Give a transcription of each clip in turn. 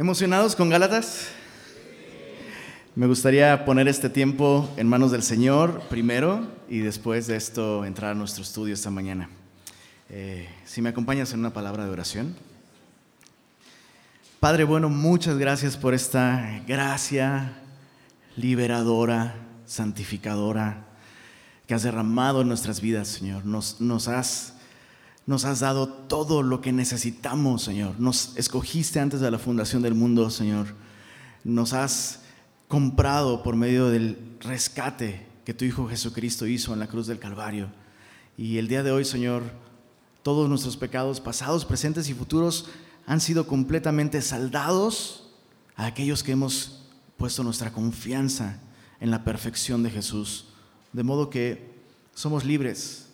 ¿Emocionados con Gálatas? Me gustaría poner este tiempo en manos del Señor primero y después de esto entrar a nuestro estudio esta mañana. Eh, si me acompañas en una palabra de oración. Padre bueno, muchas gracias por esta gracia liberadora, santificadora que has derramado en nuestras vidas, Señor. Nos, nos has nos has dado todo lo que necesitamos, Señor. Nos escogiste antes de la fundación del mundo, Señor. Nos has comprado por medio del rescate que tu Hijo Jesucristo hizo en la cruz del Calvario. Y el día de hoy, Señor, todos nuestros pecados, pasados, presentes y futuros, han sido completamente saldados a aquellos que hemos puesto nuestra confianza en la perfección de Jesús. De modo que somos libres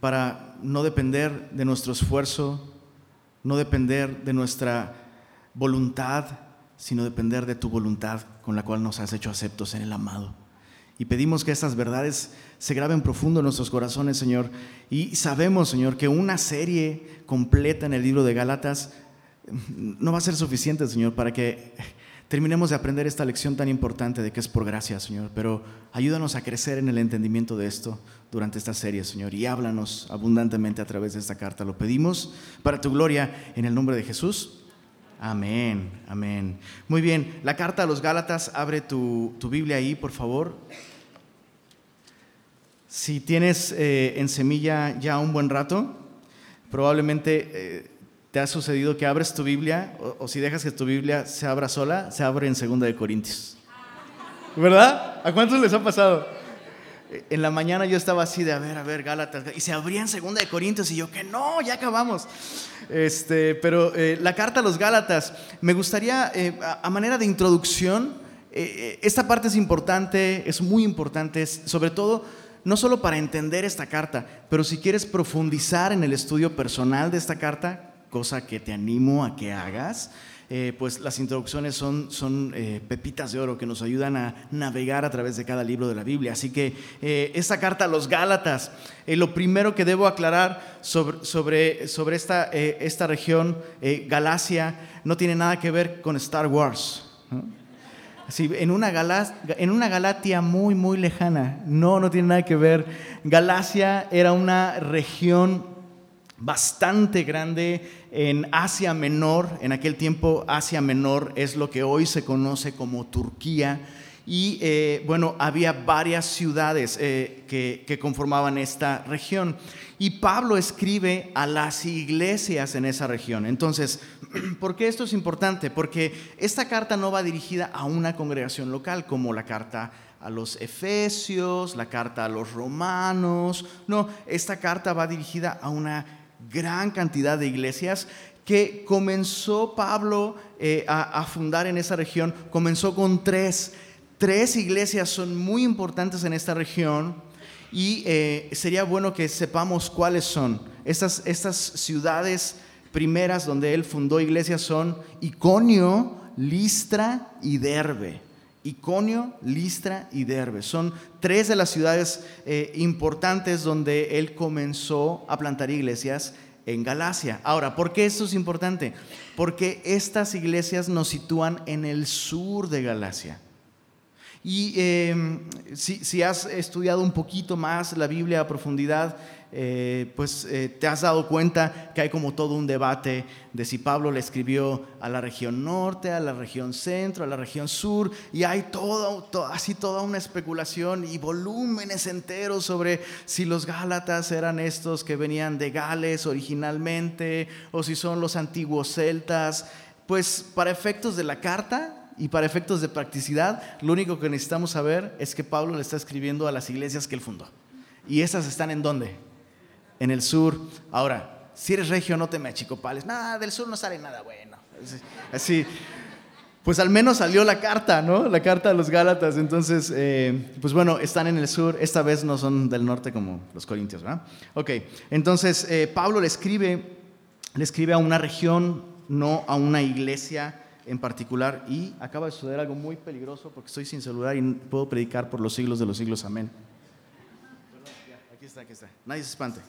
para no depender de nuestro esfuerzo, no depender de nuestra voluntad, sino depender de tu voluntad con la cual nos has hecho aceptos en el amado. Y pedimos que estas verdades se graben profundo en nuestros corazones, Señor. Y sabemos, Señor, que una serie completa en el libro de Gálatas no va a ser suficiente, Señor, para que terminemos de aprender esta lección tan importante de que es por gracia, Señor, pero ayúdanos a crecer en el entendimiento de esto durante esta serie, Señor, y háblanos abundantemente a través de esta carta. Lo pedimos para tu gloria en el nombre de Jesús. Amén, amén. Muy bien, la carta a los Gálatas, abre tu, Biblia ahí, por favor. Si tienes eh, en semilla ya un buen rato, probablemente... Eh, ¿Te ha sucedido que abres tu Biblia o, si dejas que tu Biblia se abra sola, se abre en Segunda de Corintios? ¿Verdad? ¿A cuántos les ha pasado? En la mañana yo estaba así de, a ver, a ver, Gálatas, y se abría en Segunda de Corintios y yo, que no, ya acabamos. Este, pero eh, la carta a los Gálatas, me gustaría, eh, a, manera de introducción, eh, esta parte es importante, es muy importante, sobre todo no solo para entender esta carta, pero si quieres profundizar en el estudio personal de esta carta, cosa que te animo a que hagas. Eh, pues las introducciones son, son eh, pepitas de oro que nos ayudan a navegar a través de cada libro de la Biblia. Así que eh, esta carta a los Gálatas, lo primero que debo aclarar sobre, sobre, sobre esta, esta región, Galacia, no tiene nada que ver con Star Wars. en, una en una Galatia muy, muy lejana. No, no tiene nada que ver. Galacia era una región bastante grande en Asia Menor. En aquel tiempo Asia Menor es lo que hoy se conoce como Turquía. Y eh, bueno, había varias ciudades eh, que, que, conformaban esta región. Y Pablo escribe a las iglesias en esa región. Entonces, ¿por qué esto es importante? Porque esta carta no va dirigida a una congregación local como la carta a los efesios, la carta a los romanos. No, esta carta va dirigida a una gran cantidad de iglesias que comenzó Pablo eh, a, fundar en esa región. Comenzó con tres. Tres iglesias son muy importantes en esta región y eh, sería bueno que sepamos cuáles son. Estas, estas ciudades primeras donde él fundó iglesias son Iconio, Listra y Derbe. Iconio, Listra y Derbe. Son tres de las ciudades eh, importantes donde él comenzó a plantar iglesias en Galacia. Ahora, ¿por qué esto es importante? Porque estas iglesias nos sitúan en el sur de Galacia. Y em, si, has estudiado un poquito más la Biblia a profundidad, eh, pues eh, te has dado cuenta que hay como todo un debate de si Pablo le escribió a la región norte, a la región centro, a la región sur, y hay todo, así toda una especulación y volúmenes enteros sobre si los Gálatas eran estos que venían de Gales originalmente, o si son los antiguos celtas. Pues para efectos de la carta, y para efectos de practicidad, lo único que necesitamos saber es que Pablo le está escribiendo a las iglesias que él fundó. ¿Y esas están en dónde? En el sur. Ahora, si eres regio, no te me achicopales. Nada, del sur no sale nada bueno. Así, pues al menos salió la carta, ¿no? La carta a los Gálatas. Entonces, eh, pues bueno, están en el sur. Esta vez no son del norte como los corintios, ¿verdad? Ok, entonces eh, Pablo le escribe, le escribe a una región, no a una iglesia en particular y acaba de suceder algo muy peligroso porque estoy sin celular y puedo predicar por los siglos de los siglos. Amén. Aquí está, aquí está. Nadie se espante.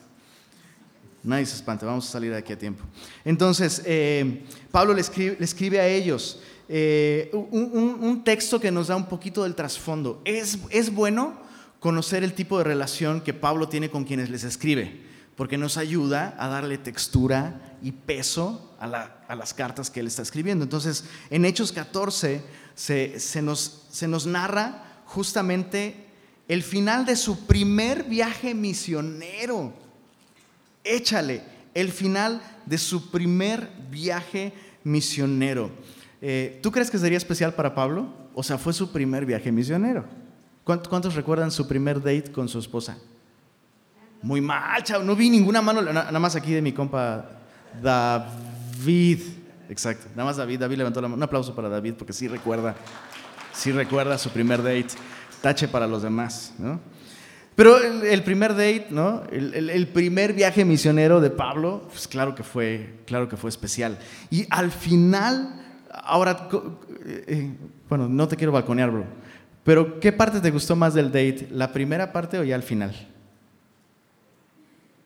Nadie se espante, vamos a salir de aquí a tiempo. Entonces, eh, Pablo le escribe, a ellos eh, un, texto que nos da un poquito del trasfondo. Es, es bueno conocer el tipo de relación que Pablo tiene con quienes les escribe, porque nos ayuda a darle textura y peso a, la, a las cartas que él está escribiendo. Entonces, en Hechos 14 se, se, nos, se nos narra justamente el final de su primer viaje misionero échale el final de su primer viaje misionero. Eh, ¿Tú crees que sería especial para Pablo? O sea, fue su primer viaje misionero. ¿Cuántos recuerdan su primer date con su esposa? Muy mal, chavo. No vi ninguna mano, nada más aquí de mi compa David. Exacto, nada más David. David levantó la mano. Un aplauso para David porque sí recuerda, sí recuerda su primer date. Tache para los demás, ¿no? Pero el, primer date, ¿no? El, primer viaje misionero de Pablo, pues claro que fue, claro que fue especial. Y al final, ahora, eh, bueno, no te quiero balconear, bro, pero ¿qué parte te gustó más del date? ¿La primera parte o ya al final?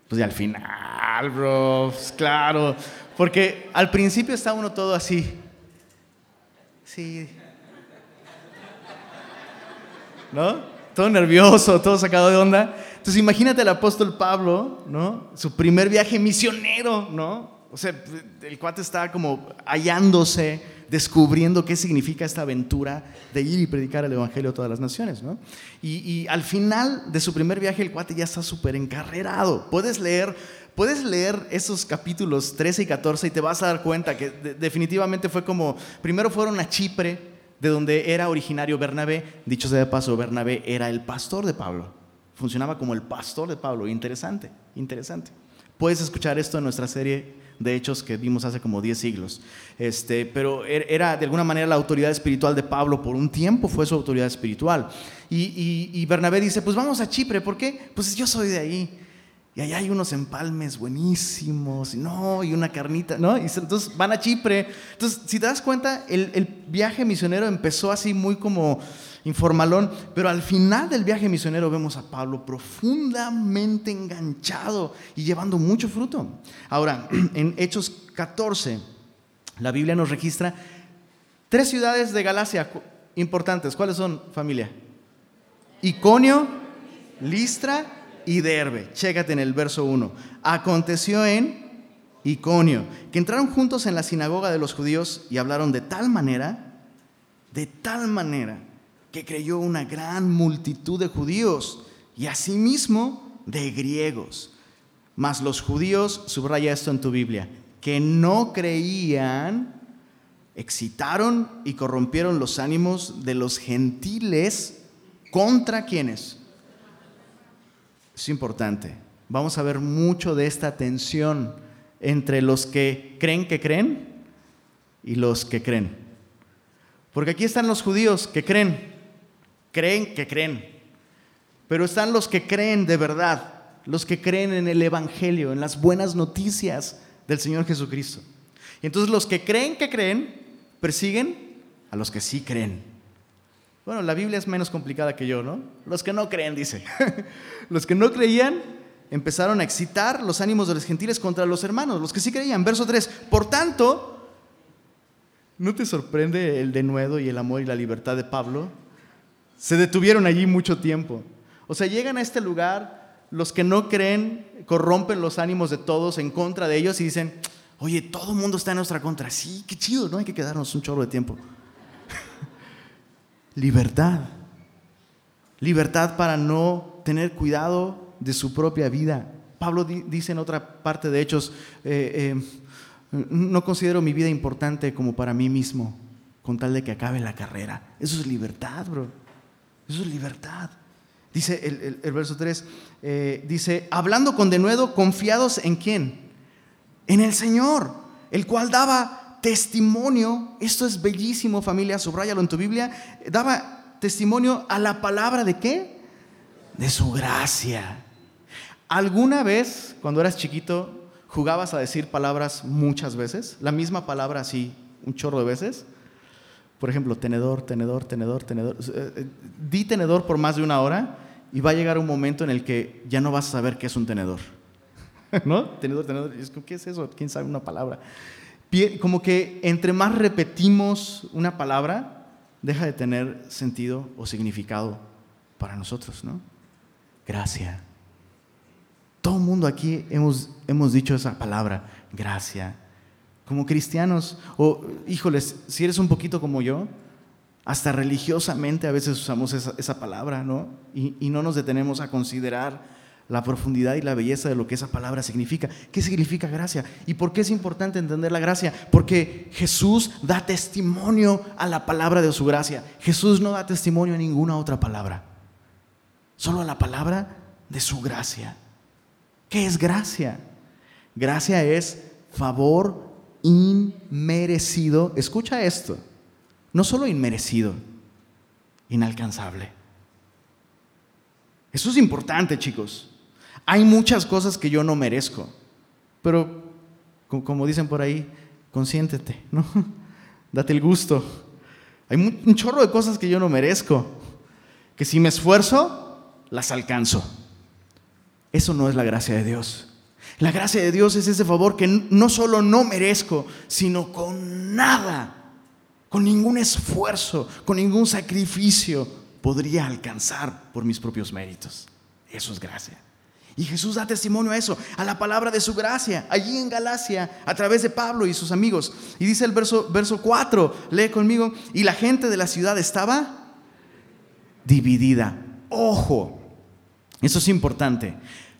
Pues ya al final, bro, pues claro. Porque al principio está uno todo así. Sí. ¿No? Todo nervioso, todo sacado de onda. Entonces imagínate al apóstol Pablo, ¿no? Su primer viaje misionero, ¿no? O sea, el cuate está como hallándose, descubriendo qué significa esta aventura de ir y predicar el Evangelio a todas las naciones, ¿no? Y, al final de su primer viaje el cuate ya está súper encarrerado. Puedes leer Puedes leer esos capítulos 13 y 14 y te vas a dar cuenta que definitivamente fue como, primero fueron a Chipre, de donde era originario Bernabé. Dicho sea de paso, Bernabé era el pastor de Pablo. Funcionaba como el pastor de Pablo. Interesante, interesante. Puedes escuchar esto en nuestra serie de hechos que vimos hace como 10 siglos. Este, pero er, era de alguna manera la autoridad espiritual de Pablo, por un tiempo fue su autoridad espiritual. Y, y Bernabé dice, pues vamos a Chipre, ¿por qué? Pues yo soy de ahí y allá hay unos empalmes buenísimos, no, y una carnita, ¿no? Y entonces van a Chipre. Entonces, si te das cuenta, el, el, viaje misionero empezó así muy como informalón, pero al final del viaje misionero vemos a Pablo profundamente enganchado y llevando mucho fruto. Ahora, en Hechos 14, la Biblia nos registra tres ciudades de Galacia importantes. ¿Cuáles son, familia? Iconio, Listra y Derbe. Chécate en el verso 1. Aconteció en Iconio, que entraron juntos en la sinagoga de los judíos y hablaron de tal manera, de tal manera, que creyó una gran multitud de judíos y asimismo de griegos. Mas los judíos, subraya esto en tu Biblia, que no creían, excitaron y corrompieron los ánimos de los gentiles contra quienes? Es importante. Vamos a ver mucho de esta tensión entre los que creen que creen y los que creen. Porque aquí están los judíos que creen, creen que creen. Pero están los que creen de verdad, los que creen en el Evangelio, en las buenas noticias del Señor Jesucristo. Y entonces los que creen que creen persiguen a los que sí creen. Bueno, la Biblia es menos complicada que yo, ¿no? Los que no creen, dice. los que no creían empezaron a excitar los ánimos de los gentiles contra los hermanos, los que sí creían. Verso 3. Por tanto, ¿no te sorprende el denuedo y el amor y la libertad de Pablo? Se detuvieron allí mucho tiempo. O sea, llegan a este lugar, los que no creen corrompen los ánimos de todos en contra de ellos y dicen, oye, todo el mundo está en nuestra contra. Sí, qué chido, ¿no? Hay que quedarnos un chorro de tiempo libertad. Libertad para no tener cuidado de su propia vida. Pablo dice en otra parte de Hechos, eh, eh, no considero mi vida importante como para mí mismo, con tal de que acabe la carrera. Eso es libertad, bro. Eso es libertad. Dice el, verso 3, eh, dice, hablando con denuedo, confiados en quién? En el Señor, el cual daba testimonio, esto es bellísimo familia, subrayalo en tu Biblia, daba testimonio a la palabra de qué? De su gracia. ¿Alguna vez, cuando eras chiquito, jugabas a decir palabras muchas veces? La misma palabra así, un chorro de veces. Por ejemplo, tenedor, tenedor, tenedor, tenedor. Eh, eh, di tenedor por más de una hora y va a llegar un momento en el que ya no vas a saber qué es un tenedor. ¿no? Tenedor, tenedor. ¿Qué es eso? ¿Quién sabe una palabra? Como que entre más repetimos una palabra, deja de tener sentido o significado para nosotros, ¿no? Gracia. Todo el mundo aquí hemos, hemos dicho esa palabra, gracia. Como cristianos, o híjoles, si eres un poquito como yo, hasta religiosamente a veces usamos esa, palabra, ¿no? Y, y no nos detenemos a considerar la profundidad y la belleza de lo que esa palabra significa. ¿Qué significa gracia? ¿Y por qué es importante entender la gracia? Porque Jesús da testimonio a la palabra de su gracia. Jesús no da testimonio a ninguna otra palabra, solo a la palabra de su gracia. ¿Qué es gracia? Gracia es favor inmerecido. Escucha esto. No solo inmerecido, inalcanzable. Eso es importante, chicos. Hay muchas cosas que yo no merezco, pero como dicen por ahí, consiéntete, ¿no? Date el gusto. Hay un chorro de cosas que yo no merezco, que si me esfuerzo, las alcanzo. Eso no es la gracia de Dios. La gracia de Dios es ese favor que no solo no merezco, sino con nada, con ningún esfuerzo, con ningún sacrificio podría alcanzar por mis propios méritos. Eso es gracia. Y Jesús da testimonio a eso, a la palabra de su gracia, allí en Galacia, a través de Pablo y sus amigos. Y dice el verso, verso 4, lee conmigo, y la gente de la ciudad estaba dividida. Ojo, eso es importante.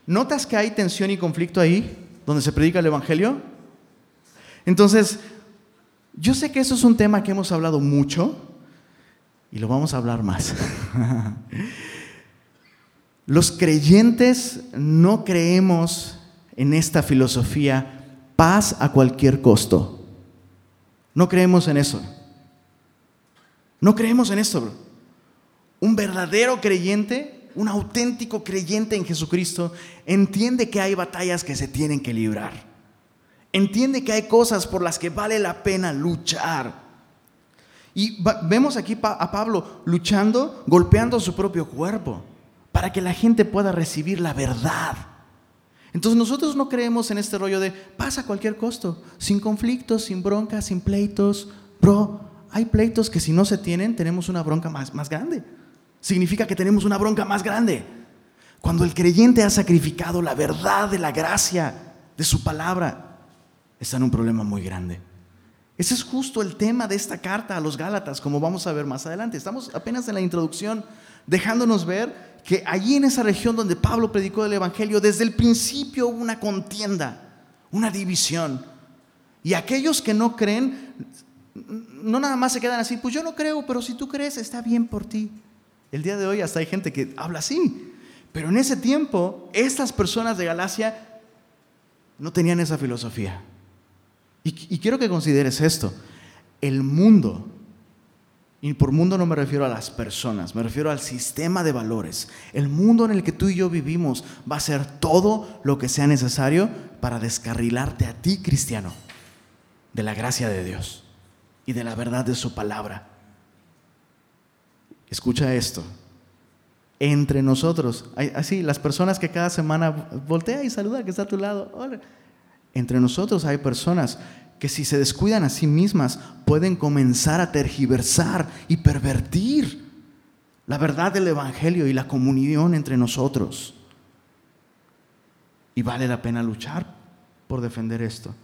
¿Notas que hay tensión y conflicto ahí, donde se predica el Evangelio? Entonces, yo sé que eso es un tema que hemos hablado mucho y lo vamos a hablar más. Los creyentes no creemos en esta filosofía paz a cualquier costo. No creemos en eso. No creemos en esto, Un verdadero creyente, un auténtico creyente en Jesucristo, entiende que hay batallas que se tienen que librar. Entiende que hay cosas por las que vale la pena luchar. Y vemos aquí a Pablo luchando, golpeando su propio cuerpo para que la gente pueda recibir la verdad. Entonces nosotros no creemos en este rollo de pasa a cualquier costo, sin conflictos, sin broncas, sin pleitos. Bro, hay pleitos que si no se tienen, tenemos una bronca más, más grande. Significa que tenemos una bronca más grande. Cuando el creyente ha sacrificado la verdad de la gracia de su palabra, está en un problema muy grande. Ese es justo el tema de esta carta a los Gálatas, como vamos a ver más adelante. Estamos apenas en la introducción, dejándonos ver que allí en esa región donde Pablo predicó el Evangelio, desde el principio hubo una contienda, una división. Y aquellos que no creen, no nada más se quedan así, pues yo no creo, pero si tú crees, está bien por ti. El día de hoy hasta hay gente que habla así. Pero en ese tiempo, estas personas de Galacia no tenían esa filosofía. Y, y quiero que consideres esto. El mundo y por mundo no me refiero a las personas, me refiero al sistema de valores. El mundo en el que tú y yo vivimos va a ser todo lo que sea necesario para descarrilarte a ti, cristiano, de la gracia de Dios y de la verdad de su palabra. Escucha esto. Entre nosotros, así, las personas que cada semana voltea y saluda que está a tu lado. Entre nosotros hay personas que si se descuidan a sí mismas pueden comenzar a tergiversar y pervertir la verdad del Evangelio y la comunión entre nosotros. Y vale la pena luchar por defender esto.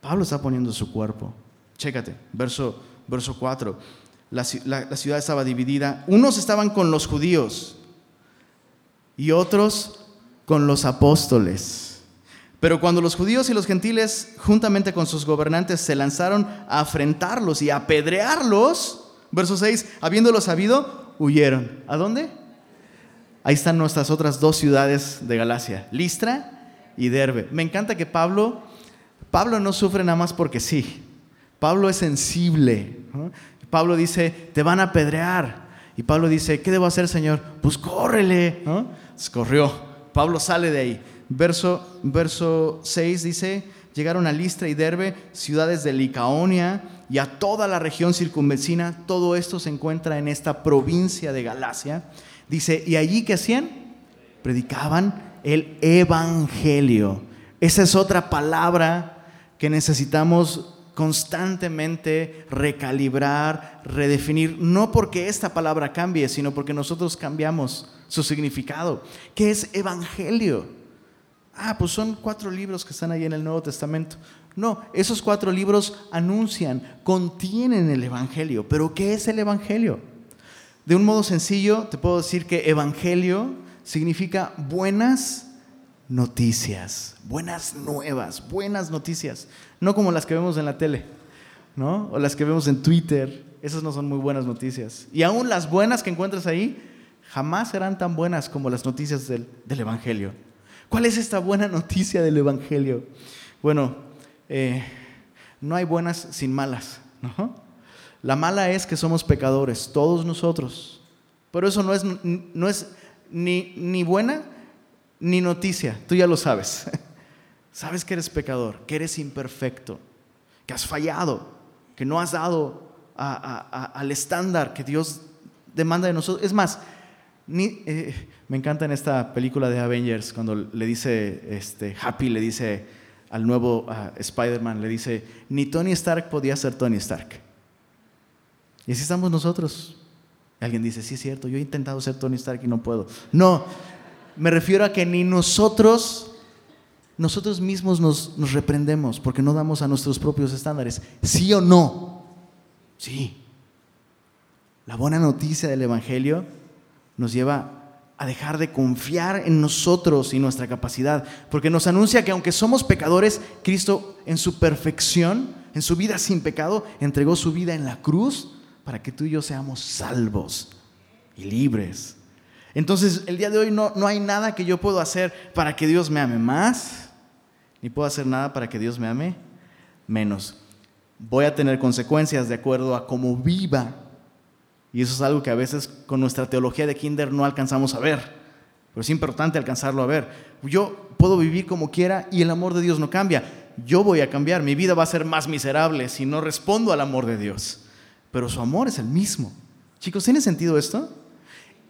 Pablo está poniendo su cuerpo. Chécate, verso, verso 4. La, la ciudad estaba dividida. Unos estaban con los judíos y otros con los apóstoles. Pero cuando los judíos y los gentiles, juntamente con sus gobernantes, se lanzaron a afrentarlos y a apedrearlos, verso 6, habiéndolo sabido, huyeron. ¿A dónde? Ahí están nuestras otras dos ciudades de Galacia, Listra y Derbe. Me encanta que Pablo, Pablo no sufre nada más porque sí. Pablo es sensible. Pablo dice, te van a apedrear. Y Pablo dice, ¿qué debo hacer, Señor? Pues córrele. corrió. Pablo sale de ahí. Verso, verso 6 dice, llegaron a Listra y Derbe, ciudades de Licaonia y a toda la región circunvecina. Todo esto se encuentra en esta provincia de Galacia. Dice, ¿y allí qué hacían? Predicaban el Evangelio. Esa es otra palabra que necesitamos constantemente recalibrar, redefinir, no porque esta palabra cambie, sino porque nosotros cambiamos su significado. ¿Qué es Evangelio? Ah, pues son cuatro libros que están ahí en el Nuevo Testamento. No, esos cuatro libros anuncian, contienen el Evangelio. Pero ¿qué es el Evangelio? De un modo sencillo, te puedo decir que Evangelio significa buenas noticias, buenas nuevas, buenas noticias. No como las que vemos en la tele, ¿no? O las que vemos en Twitter. Esas no son muy buenas noticias. Y aún las buenas que encuentras ahí jamás serán tan buenas como las noticias del, del Evangelio. ¿Cuál es esta buena noticia del Evangelio? Bueno, eh, no hay buenas sin malas. La mala es que somos pecadores, todos nosotros. Pero eso no es, no es ni, ni buena ni noticia, tú ya lo sabes. Sabes que eres pecador, que eres imperfecto, que has fallado, que no has dado al estándar que Dios demanda de nosotros. Es más, ni, eh, me encanta en esta película de Avengers cuando le dice, este, Happy le dice al nuevo Spider-Man, le dice, ni Tony Stark podía ser Tony Stark. Y así estamos nosotros. Alguien dice, sí es cierto, yo he intentado ser Tony Stark y no puedo. No, me refiero a que ni nosotros, nosotros mismos nos, nos reprendemos porque no damos a nuestros propios estándares. ¿Sí o no? Sí. La buena noticia del Evangelio nos lleva a dejar de confiar en nosotros y nuestra capacidad, porque nos anuncia que aunque somos pecadores, Cristo en su perfección, en su vida sin pecado, entregó su vida en la cruz para que tú y yo seamos salvos y libres. Entonces, el día de hoy no, no hay nada que yo puedo hacer para que Dios me ame más, ni puedo hacer nada para que Dios me ame menos. Voy a tener consecuencias de acuerdo a cómo viva y eso es algo que a veces con nuestra teología de kinder no alcanzamos a ver. Pero es importante alcanzarlo a ver. Yo puedo vivir como quiera y el amor de Dios no cambia. Yo voy a cambiar. Mi vida va a ser más miserable si no respondo al amor de Dios. Pero su amor es el mismo. Chicos, ¿tiene sentido esto?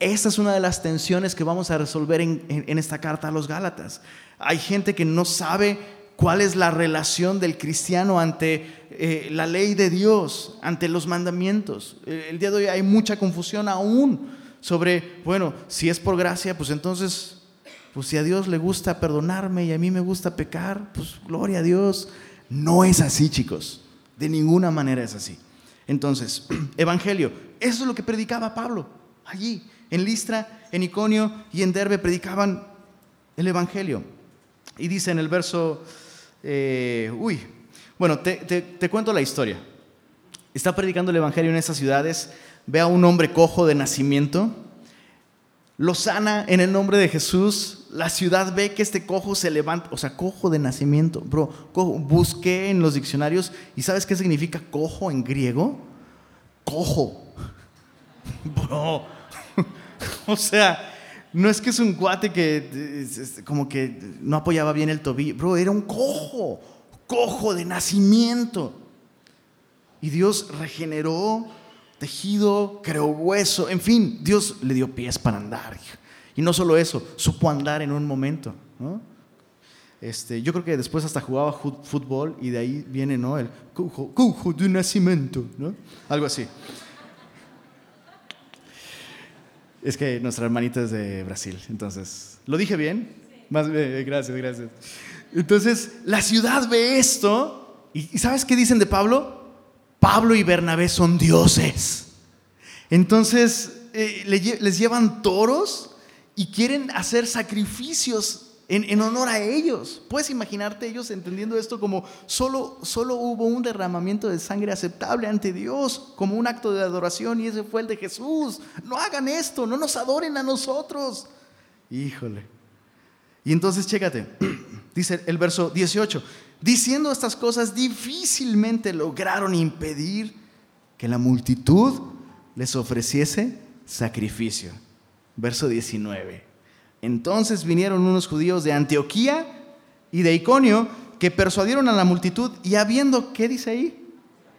Esta es una de las tensiones que vamos a resolver en, en esta carta a los Gálatas. Hay gente que no sabe cuál es la relación del cristiano ante eh, la ley de Dios, ante los mandamientos. Eh, el día de hoy hay mucha confusión aún sobre, bueno, si es por gracia, pues entonces, pues si a Dios le gusta perdonarme y a mí me gusta pecar, pues gloria a Dios. No es así, chicos. De ninguna manera es así. Entonces, Evangelio, eso es lo que predicaba Pablo allí. En Listra, en Iconio y en Derbe predicaban el Evangelio. Y dice en el verso eh, uy, bueno, te, cuento la historia. Está predicando el Evangelio en esas ciudades, ve a un hombre cojo de nacimiento, lo sana en el nombre de Jesús, la ciudad ve que este cojo se levanta, o sea, cojo de nacimiento, bro, cojo, busqué en los diccionarios y ¿sabes qué significa cojo en griego? Cojo. Bro, o sea, no es que es un cuate que como que no apoyaba bien el tobillo, bro, era un cojo, cojo de nacimiento. Y Dios regeneró tejido, creó hueso, en fin, Dios le dio pies para andar. Y no solo eso, supo andar en un momento. Este, yo creo que después hasta jugaba fútbol y de ahí viene ¿no? el cojo, cojo de nacimiento, ¿no? algo así. Es que nuestra hermanita es de Brasil, entonces, ¿lo dije bien? Más, eh, gracias, gracias. Entonces, la ciudad ve esto y, ¿sabes qué dicen de Pablo? Pablo y Bernabé son dioses. Entonces, eh, les llevan toros y quieren hacer sacrificios en, honor a ellos. Puedes imaginarte ellos entendiendo esto como solo, solo hubo un derramamiento de sangre aceptable ante Dios, como un acto de adoración, y ese fue el de Jesús. No hagan esto, no nos adoren a nosotros. Híjole. Y entonces, chécate, dice el verso 18, diciendo estas cosas difícilmente lograron impedir que la multitud les ofreciese sacrificio. Verso 19. Entonces vinieron unos judíos de Antioquía y de Iconio que persuadieron a la multitud y habiendo, ¿qué dice ahí?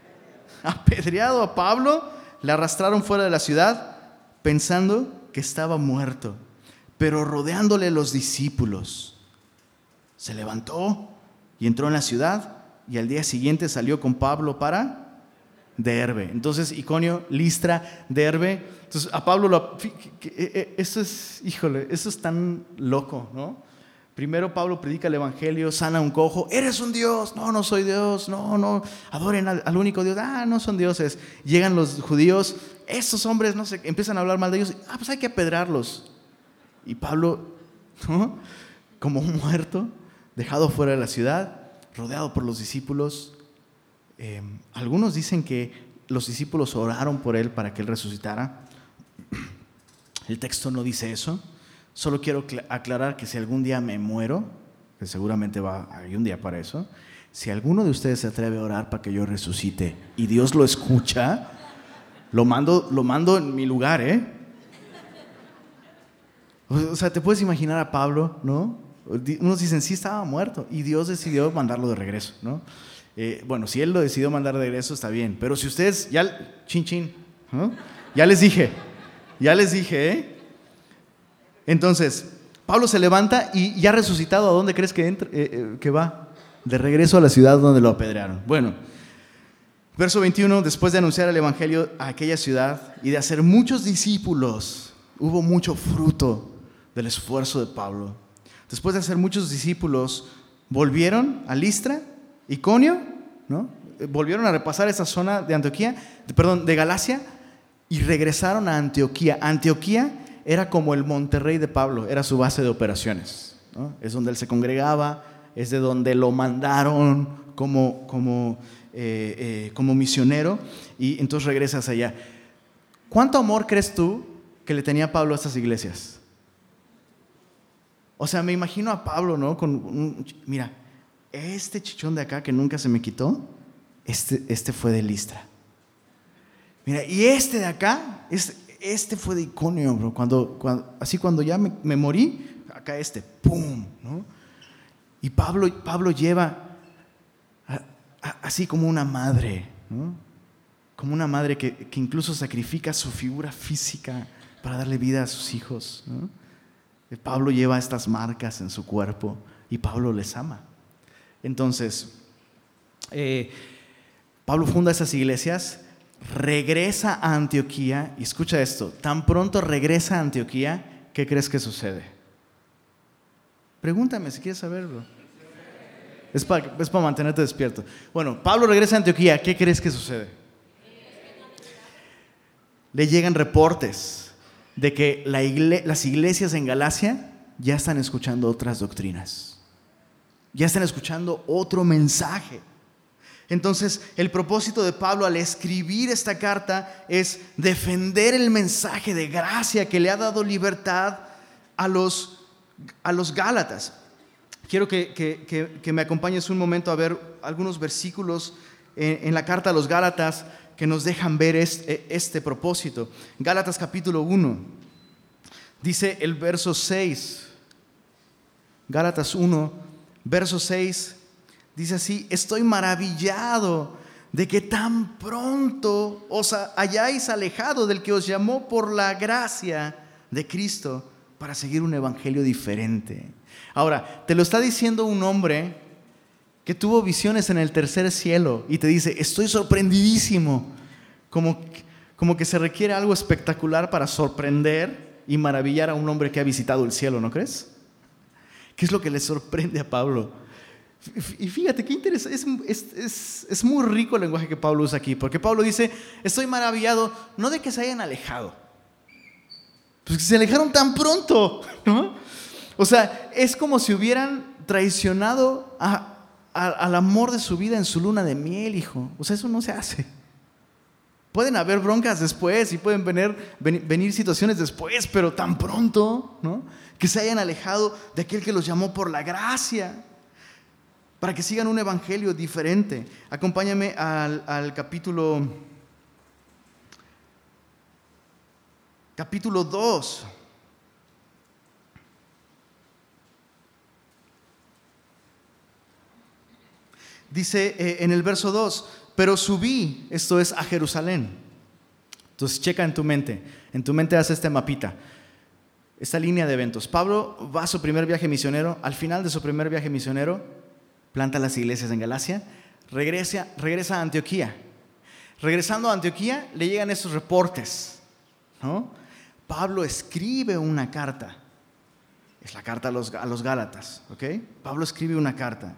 Apedreado a Pablo, le arrastraron fuera de la ciudad pensando que estaba muerto. pero rodeándole los discípulos, se levantó y entró en la ciudad y al día siguiente salió con Pablo para Derbe. Entonces, Iconio, Listra, Derbe. Entonces, a Pablo lo... Eh, eh, eso es, híjole, eso es tan loco, ¿no? Primero Pablo predica el Evangelio, sana un cojo, eres un Dios, no, no soy Dios, no, no, adoren al, único Dios, ah, no son dioses. Llegan los judíos, estos hombres, no sé, empiezan a hablar mal de ellos, ah, pues hay que apedrarlos. Y Pablo, ¿no? como un muerto, dejado fuera de la ciudad, rodeado por los discípulos. Eh, algunos dicen que los discípulos oraron por él para que él resucitara. El texto no dice eso. Solo quiero aclarar que si algún día me muero, que seguramente va, hay un día para eso, si alguno de ustedes se atreve a orar para que yo resucite y Dios lo escucha, lo mando, lo mando en mi lugar, ¿eh? O sea, te puedes imaginar a Pablo, ¿no? Unos dicen, sí estaba muerto y Dios decidió mandarlo de regreso, ¿no? Eh, bueno, si Él lo decidió mandar de regreso, está bien, pero si ustedes, ya, chin, chin. Ya les dije, ya les dije, ¿eh? Entonces, Pablo se levanta y ya resucitado, ¿a dónde crees que, eh, eh, que va? De regreso a la ciudad donde lo apedrearon. Bueno, verso 21, después de anunciar el Evangelio a aquella ciudad y de hacer muchos discípulos, hubo mucho fruto del esfuerzo de Pablo. Después de hacer muchos discípulos, volvieron a Listra, Iconio, ¿no? Volvieron a repasar esa zona de Antioquía, perdón, de Galacia, y regresaron a Antioquía. Antioquía era como el Monterrey de Pablo, era su base de operaciones. Es donde él se congregaba, es de donde lo mandaron como, como, eh, eh, como misionero y entonces regresas allá. ¿Cuánto amor crees tú que le tenía Pablo a estas iglesias? O sea, me imagino a Pablo, ¿no? Con mira, este chichón de acá que nunca se me quitó, este, este fue de Listra. Mira, y este de acá, este, este fue de iconio, bro. Cuando, así cuando ya me, morí, acá este, ¡pum! Y Pablo, Pablo lleva así como una madre, como una madre que, incluso sacrifica su figura física para darle vida a sus hijos. Pablo lleva estas marcas en su cuerpo y Pablo les ama. Entonces, eh, Pablo funda esas iglesias regresa a Antioquía, y escucha esto, tan pronto regresa a Antioquía, ¿qué crees que sucede? Pregúntame si quieres saberlo. Es para, mantenerte despierto. Bueno, Pablo regresa a Antioquía, ¿qué crees que sucede? Le llegan reportes de que las iglesias en Galacia ya están escuchando otras doctrinas, ya están escuchando otro mensaje. Entonces, el propósito de Pablo al escribir esta carta es defender el mensaje de gracia que le ha dado libertad a los, a los Gálatas. Quiero que, me acompañes un momento a ver algunos versículos en, la carta a los Gálatas que nos dejan ver este, este propósito. Gálatas capítulo 1, dice el verso 6. Gálatas 1, verso 6 Dice así, estoy maravillado de que tan pronto os hayáis alejado del que os llamó por la gracia de Cristo para seguir un evangelio diferente. Ahora, te lo está diciendo un hombre que tuvo visiones en el tercer cielo y te dice, estoy sorprendidísimo, como, como que se requiere algo espectacular para sorprender y maravillar a un hombre que ha visitado el cielo, ¿no crees? ¿Qué es lo que le sorprende a Pablo? Y fíjate qué interesante, es, muy rico el lenguaje que Pablo usa aquí, porque Pablo dice, estoy maravillado, no de que se hayan alejado, pues que se alejaron tan pronto, ¿no? O sea, es como si hubieran traicionado al amor de su vida en su luna de miel, hijo. O sea, eso no se hace. Pueden haber broncas después y pueden venir, venir situaciones después, pero tan pronto, ¿no? Que se hayan alejado de aquel que los llamó por la gracia para que sigan un evangelio diferente. Acompáñame al, capítulo, capítulo 2. Dice eh, en el verso 2, pero subí, esto es a Jerusalén. Entonces checa en tu mente, en tu mente haz este mapita. esta línea de eventos. Pablo va a su primer viaje misionero, al final de su primer viaje misionero, planta las iglesias en Galacia, regresa, regresa a Antioquía. Regresando a Antioquía, le llegan estos reportes. Pablo escribe una carta. Es la carta a los, a los Gálatas. Pablo escribe una carta.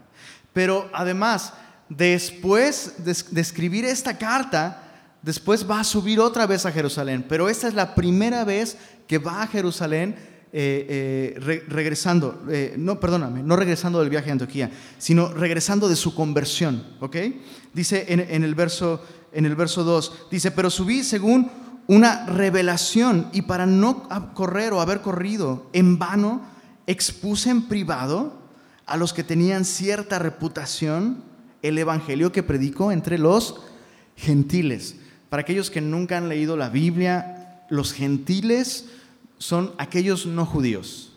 Pero además, después de escribir esta carta, después va a subir otra vez a Jerusalén. Pero esta es la primera vez que va a Jerusalén eh, eh, regresando, eh, no, perdóname, no regresando del viaje a Antioquía, sino regresando de su conversión, ¿ok? Dice en, el verso, en el verso 2, dice, pero subí según una revelación y para no correr o haber corrido en vano, expuse en privado a los que tenían cierta reputación el evangelio que predicó entre los gentiles. Para aquellos que nunca han leído la Biblia, los gentiles son aquellos no judíos.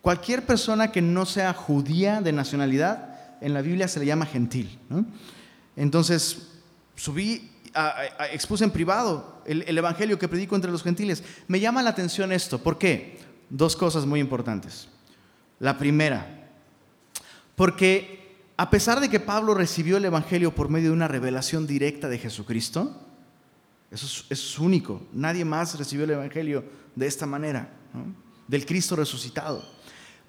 Cualquier persona que no sea judía de nacionalidad, en la Biblia se le llama gentil. Entonces, subí, expuse en privado el, el, evangelio que predico entre los gentiles. Me llama la atención esto. ¿Por qué? Dos cosas muy importantes. La primera, porque a pesar de que Pablo recibió el evangelio por medio de una revelación directa de Jesucristo, eso es, único. Nadie más recibió el Evangelio de esta manera, del Cristo resucitado.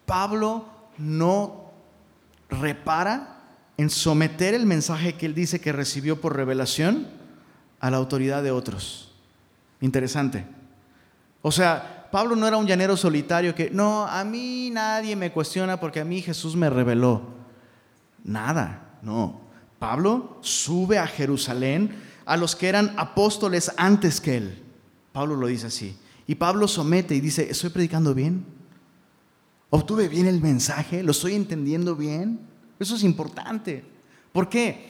Pablo no repara en someter el mensaje que él dice que recibió por revelación a la autoridad de otros. Interesante. O sea, Pablo no era un llanero solitario que, no, a mí nadie me cuestiona porque a mí Jesús me reveló. Nada, no. Pablo sube a Jerusalén a los que eran apóstoles antes que él. Pablo lo dice así. Y Pablo somete y dice, ¿estoy predicando bien? ¿Obtuve bien el mensaje? ¿Lo estoy entendiendo bien? Eso es importante. ¿Por qué?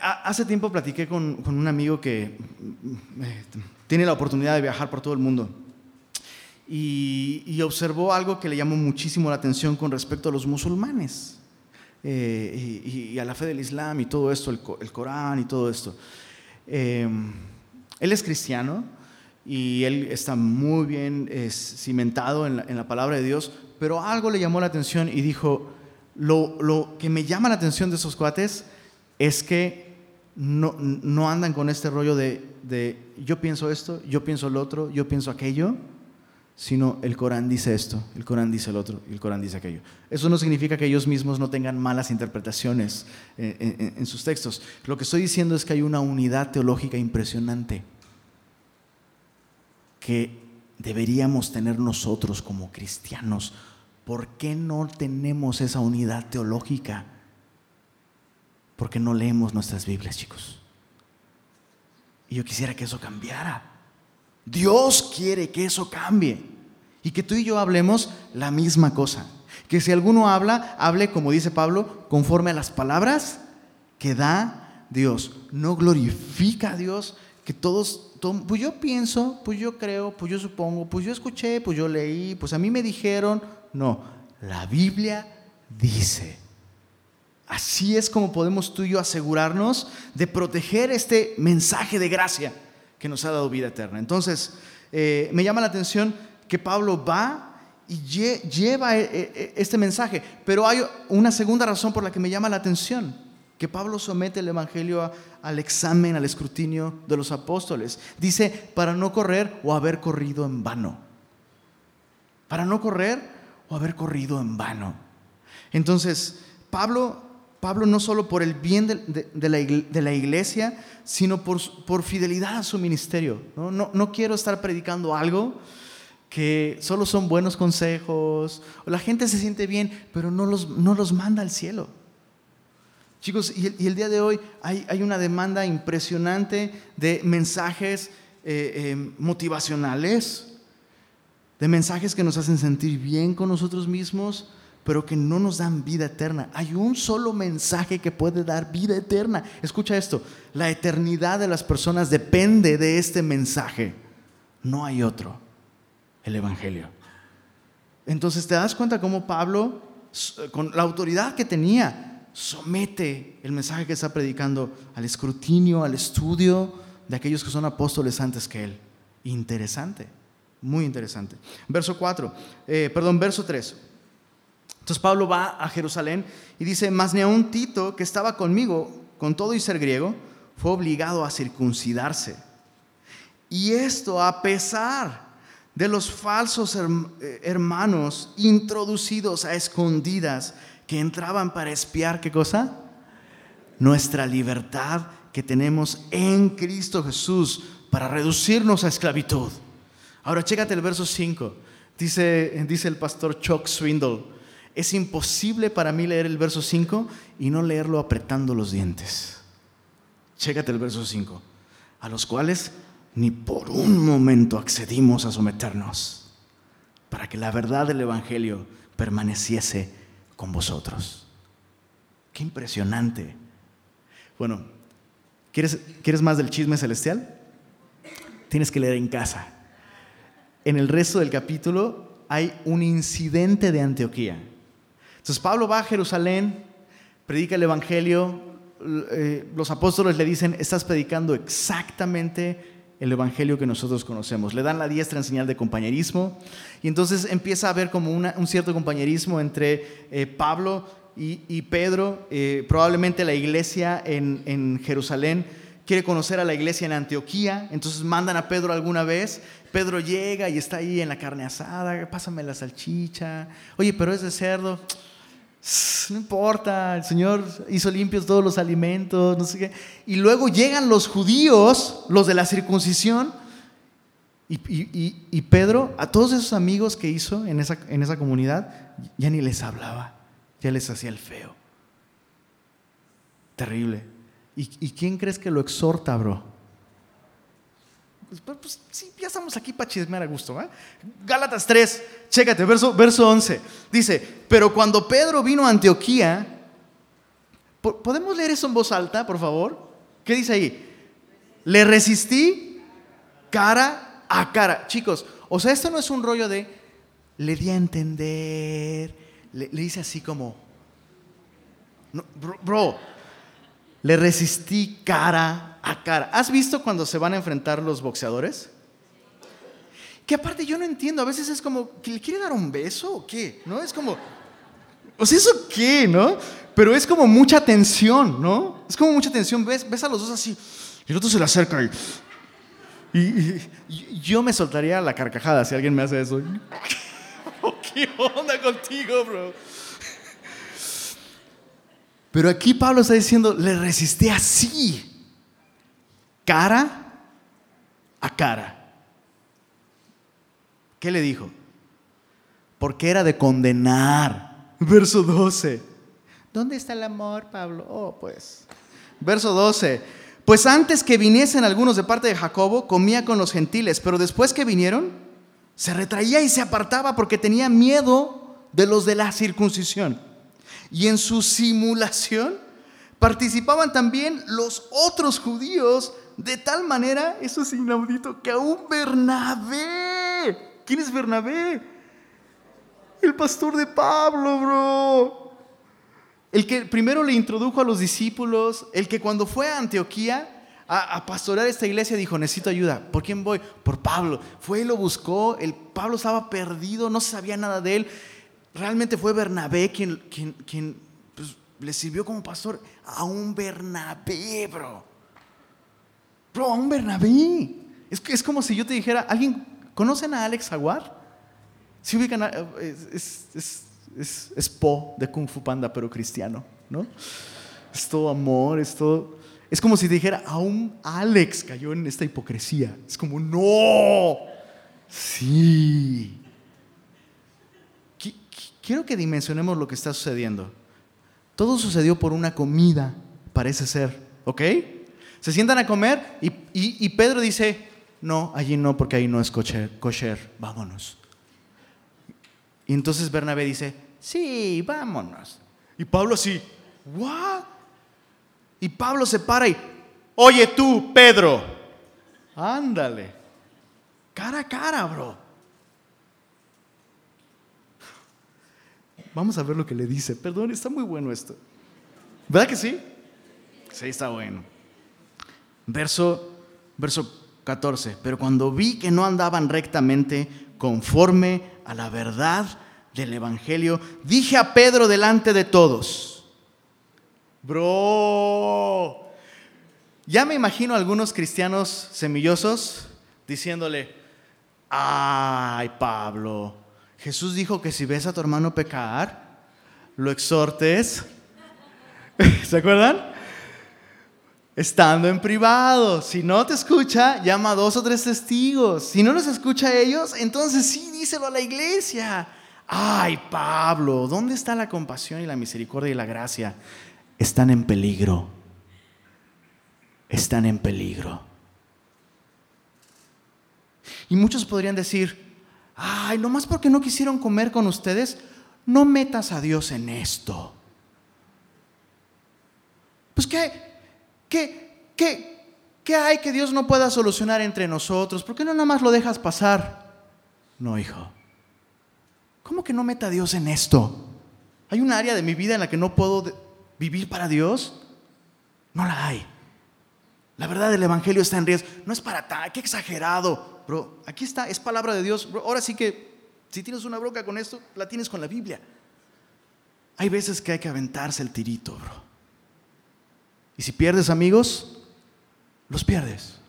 Hace tiempo platiqué con, un amigo que mm, eh, tiene la oportunidad de viajar por todo el mundo y observó algo que le llamó muchísimo la atención con respecto a los musulmanes. Eh, y, a la fe del Islam y todo esto, el, Corán y todo esto. Em, él es cristiano y él está muy bien cimentado en la, palabra de Dios, pero algo le llamó la atención y dijo, lo, que me llama la atención de esos cuates es que no, no andan con este rollo de, de yo pienso esto, yo pienso lo otro, yo pienso aquello, sino el Corán dice esto, el Corán dice el otro el Corán dice aquello. Eso no significa que ellos mismos no tengan malas interpretaciones en, en, sus textos. Lo que estoy diciendo es que hay una unidad teológica impresionante que deberíamos tener nosotros como cristianos. ¿Por qué no tenemos esa unidad teológica? Porque no leemos nuestras Biblias, chicos. Y yo quisiera que eso cambiara. Dios quiere que eso cambie y que tú y yo hablemos la misma cosa. Que si alguno habla, hable, como dice Pablo, conforme a las palabras que da Dios. No glorifica a Dios, que todos, pues yo pienso, pues yo creo, pues yo supongo, pues yo escuché, pues yo leí, pues a mí me dijeron. No, la Biblia dice. Así es como podemos tú y yo asegurarnos de proteger este mensaje de gracia que nos ha dado vida eterna. Entonces, eh, me llama la atención que Pablo va y lleva eh, eh, este mensaje, pero hay una segunda razón por la que me llama la atención, que Pablo somete el Evangelio al examen, al escrutinio de los apóstoles. Dice, para no correr o haber corrido en vano. Para no correr o haber corrido en vano. Entonces, Pablo Pablo no solo por el bien de, la, iglesia, sino por, fidelidad a su ministerio. ¿no? quiero estar predicando algo que solo son buenos consejos, o la gente se siente bien, pero no los, no los manda al cielo. Chicos, y el, día de hoy hay, una demanda impresionante de mensajes eh, eh, motivacionales, de mensajes que nos hacen sentir bien con nosotros mismos, pero que no nos dan vida eterna. Hay un solo mensaje que puede dar vida eterna. Escucha esto, la eternidad de las personas depende de este mensaje. No hay otro, el Evangelio. Entonces te das cuenta cómo Pablo, con la autoridad que tenía, somete el mensaje que está predicando al escrutinio, al estudio de aquellos que son apóstoles antes que él. Interesante. Muy interesante. Verso 4, eh, perdón, verso 3. Entonces Pablo va a Jerusalén y dice, mas ni aun Tito, que estaba conmigo, con todo y ser griego, fue obligado a circuncidarse. Y esto a pesar de los falsos eh, hermanos introducidos a escondidas que entraban para espiar, ¿qué cosa? Nuestra libertad que tenemos en Cristo Jesús para reducirnos a esclavitud. Ahora, chécate el verso 5. Dice, dice el pastor Chuck Swindle, es imposible para mí leer el verso 5 y no leerlo apretando los dientes. Chécate el verso 5. A los cuales ni por un momento accedimos a someternos para que la verdad del Evangelio permaneciese con vosotros. Qué impresionante. Bueno, ¿quieres, ¿quieres más del chisme celestial? Tienes que leer en casa. En el resto del capítulo hay un incidente de Antioquía. Entonces Pablo va a Jerusalén, predica el Evangelio, eh, los apóstoles le dicen, estás predicando exactamente el evangelio que nosotros conocemos. Le dan la diestra en señal de compañerismo y entonces empieza a haber como un cierto compañerismo entre eh, Pablo y, Pedro. Eh, probablemente la iglesia en, en, Jerusalén quiere conocer a la iglesia en Antioquía, entonces mandan a Pedro alguna vez. Pedro llega y está ahí en la carne asada, pásame la salchicha. Oye, pero es de cerdo no importa, el Señor hizo limpios todos los alimentos, no sé qué. Y luego llegan los judíos, los de la circuncisión, y, Pedro, a todos esos amigos que hizo en esa, en esa comunidad, ya ni les hablaba, ya les hacía el feo. Terrible. ¿Y, y quién crees que lo exhorta, bro? Pues, pues, pues, sí, ya estamos aquí para chismear a gusto. ¿eh? Gálatas 3, chécate, verso, verso 11. Dice, pero cuando Pedro vino a Antioquía, ¿podemos leer eso en voz alta, por favor? ¿Qué dice ahí? Le resistí cara a cara. Chicos, o sea, esto no es un rollo de, le di a entender, le, le hice así como, bro, le resistí cara a cara. ¿Has visto cuando se van a enfrentar los boxeadores? Que aparte yo no entiendo, a veces es como, ¿que le quiere dar un beso o qué? ¿No? Es como, o sea, ¿eso qué? ¿No? Pero es como mucha tensión, ¿no? Es como mucha tensión, ves, ves a los dos así, y el otro se le acerca y, y, yo me soltaría la carcajada si alguien me hace eso. ¿Qué onda contigo, bro? Pero aquí Pablo está diciendo, le resistí así cara a cara. ¿Qué le dijo? Porque era de condenar. Verso 12. ¿Dónde está el amor, Pablo? Oh, pues. Verso 12. Pues antes que viniesen algunos de parte de Jacobo, comía con los gentiles, pero después que vinieron, se retraía y se apartaba porque tenía miedo de los de la circuncisión. Y en su simulación participaban también los otros judíos de tal manera, eso es inaudito, que aún Bernabé, ¿quién es Bernabé? El pastor de Pablo, bro. El que primero le introdujo a los discípulos, el que cuando fue a Antioquía a, pastorear esta iglesia dijo, necesito ayuda. ¿Por quién voy? Por Pablo. Fue y lo buscó, el Pablo estaba perdido, no sabía nada de él. Realmente fue Bernabé quien, quien, pues, le sirvió como pastor a un Bernabé, bro. Bro, a un Bernabé. Es, es como si yo te dijera, ¿alguien conocen a Alex Aguar? Si ubican, es, es, es, es, Po de Kung Fu Panda, pero cristiano, ¿no? Es todo amor, es todo. Es como si dijera, a un Alex cayó en esta hipocresía. Es como, no, sí. Quiero que dimensionemos lo que está sucediendo. Todo sucedió por una comida, parece ser, ¿ok? Se sientan a comer y, Pedro dice, no, allí no, porque ahí no es kosher, vámonos. Y entonces Bernabé dice, sí, vámonos. Y Pablo así, ¿what? Y Pablo se para y, oye tú, Pedro, ándale, cara a cara, bro. Vamos a ver lo que le dice. Perdón, está muy bueno esto. ¿Verdad que sí? Sí, está bueno. Verso, verso 14. Pero cuando vi que no andaban rectamente conforme a la verdad del Evangelio, dije a Pedro delante de todos, bro, ya me imagino a algunos cristianos semillosos diciéndole, ay Pablo, Jesús dijo que si ves a tu hermano pecar, lo exhortes. ¿Se acuerdan? Estando en privado. Si no te escucha, llama a dos o tres testigos. Si no los escucha a ellos, entonces sí, díselo a la iglesia. Ay, Pablo, ¿dónde está la compasión y la misericordia y la gracia? Están en peligro. Están en peligro. Y muchos podrían decir, ay, nomás porque no quisieron comer con ustedes, no metas a Dios en esto. Pues qué, qué, qué, qué hay que Dios no pueda solucionar entre nosotros? ¿Por qué no nada más lo dejas pasar? No, hijo. ¿Cómo que no meta a Dios en esto? ¿Hay un área de mi vida en la que no puedo vivir para Dios? No la hay. La verdad del Evangelio está en riesgo. No es para tal, qué exagerado bro, aquí está, es palabra de Dios. ahora sí que, si tienes una broca con esto, la tienes con la Biblia. Hay veces que hay que aventarse el tirito, bro. Y si pierdes amigos, los pierdes.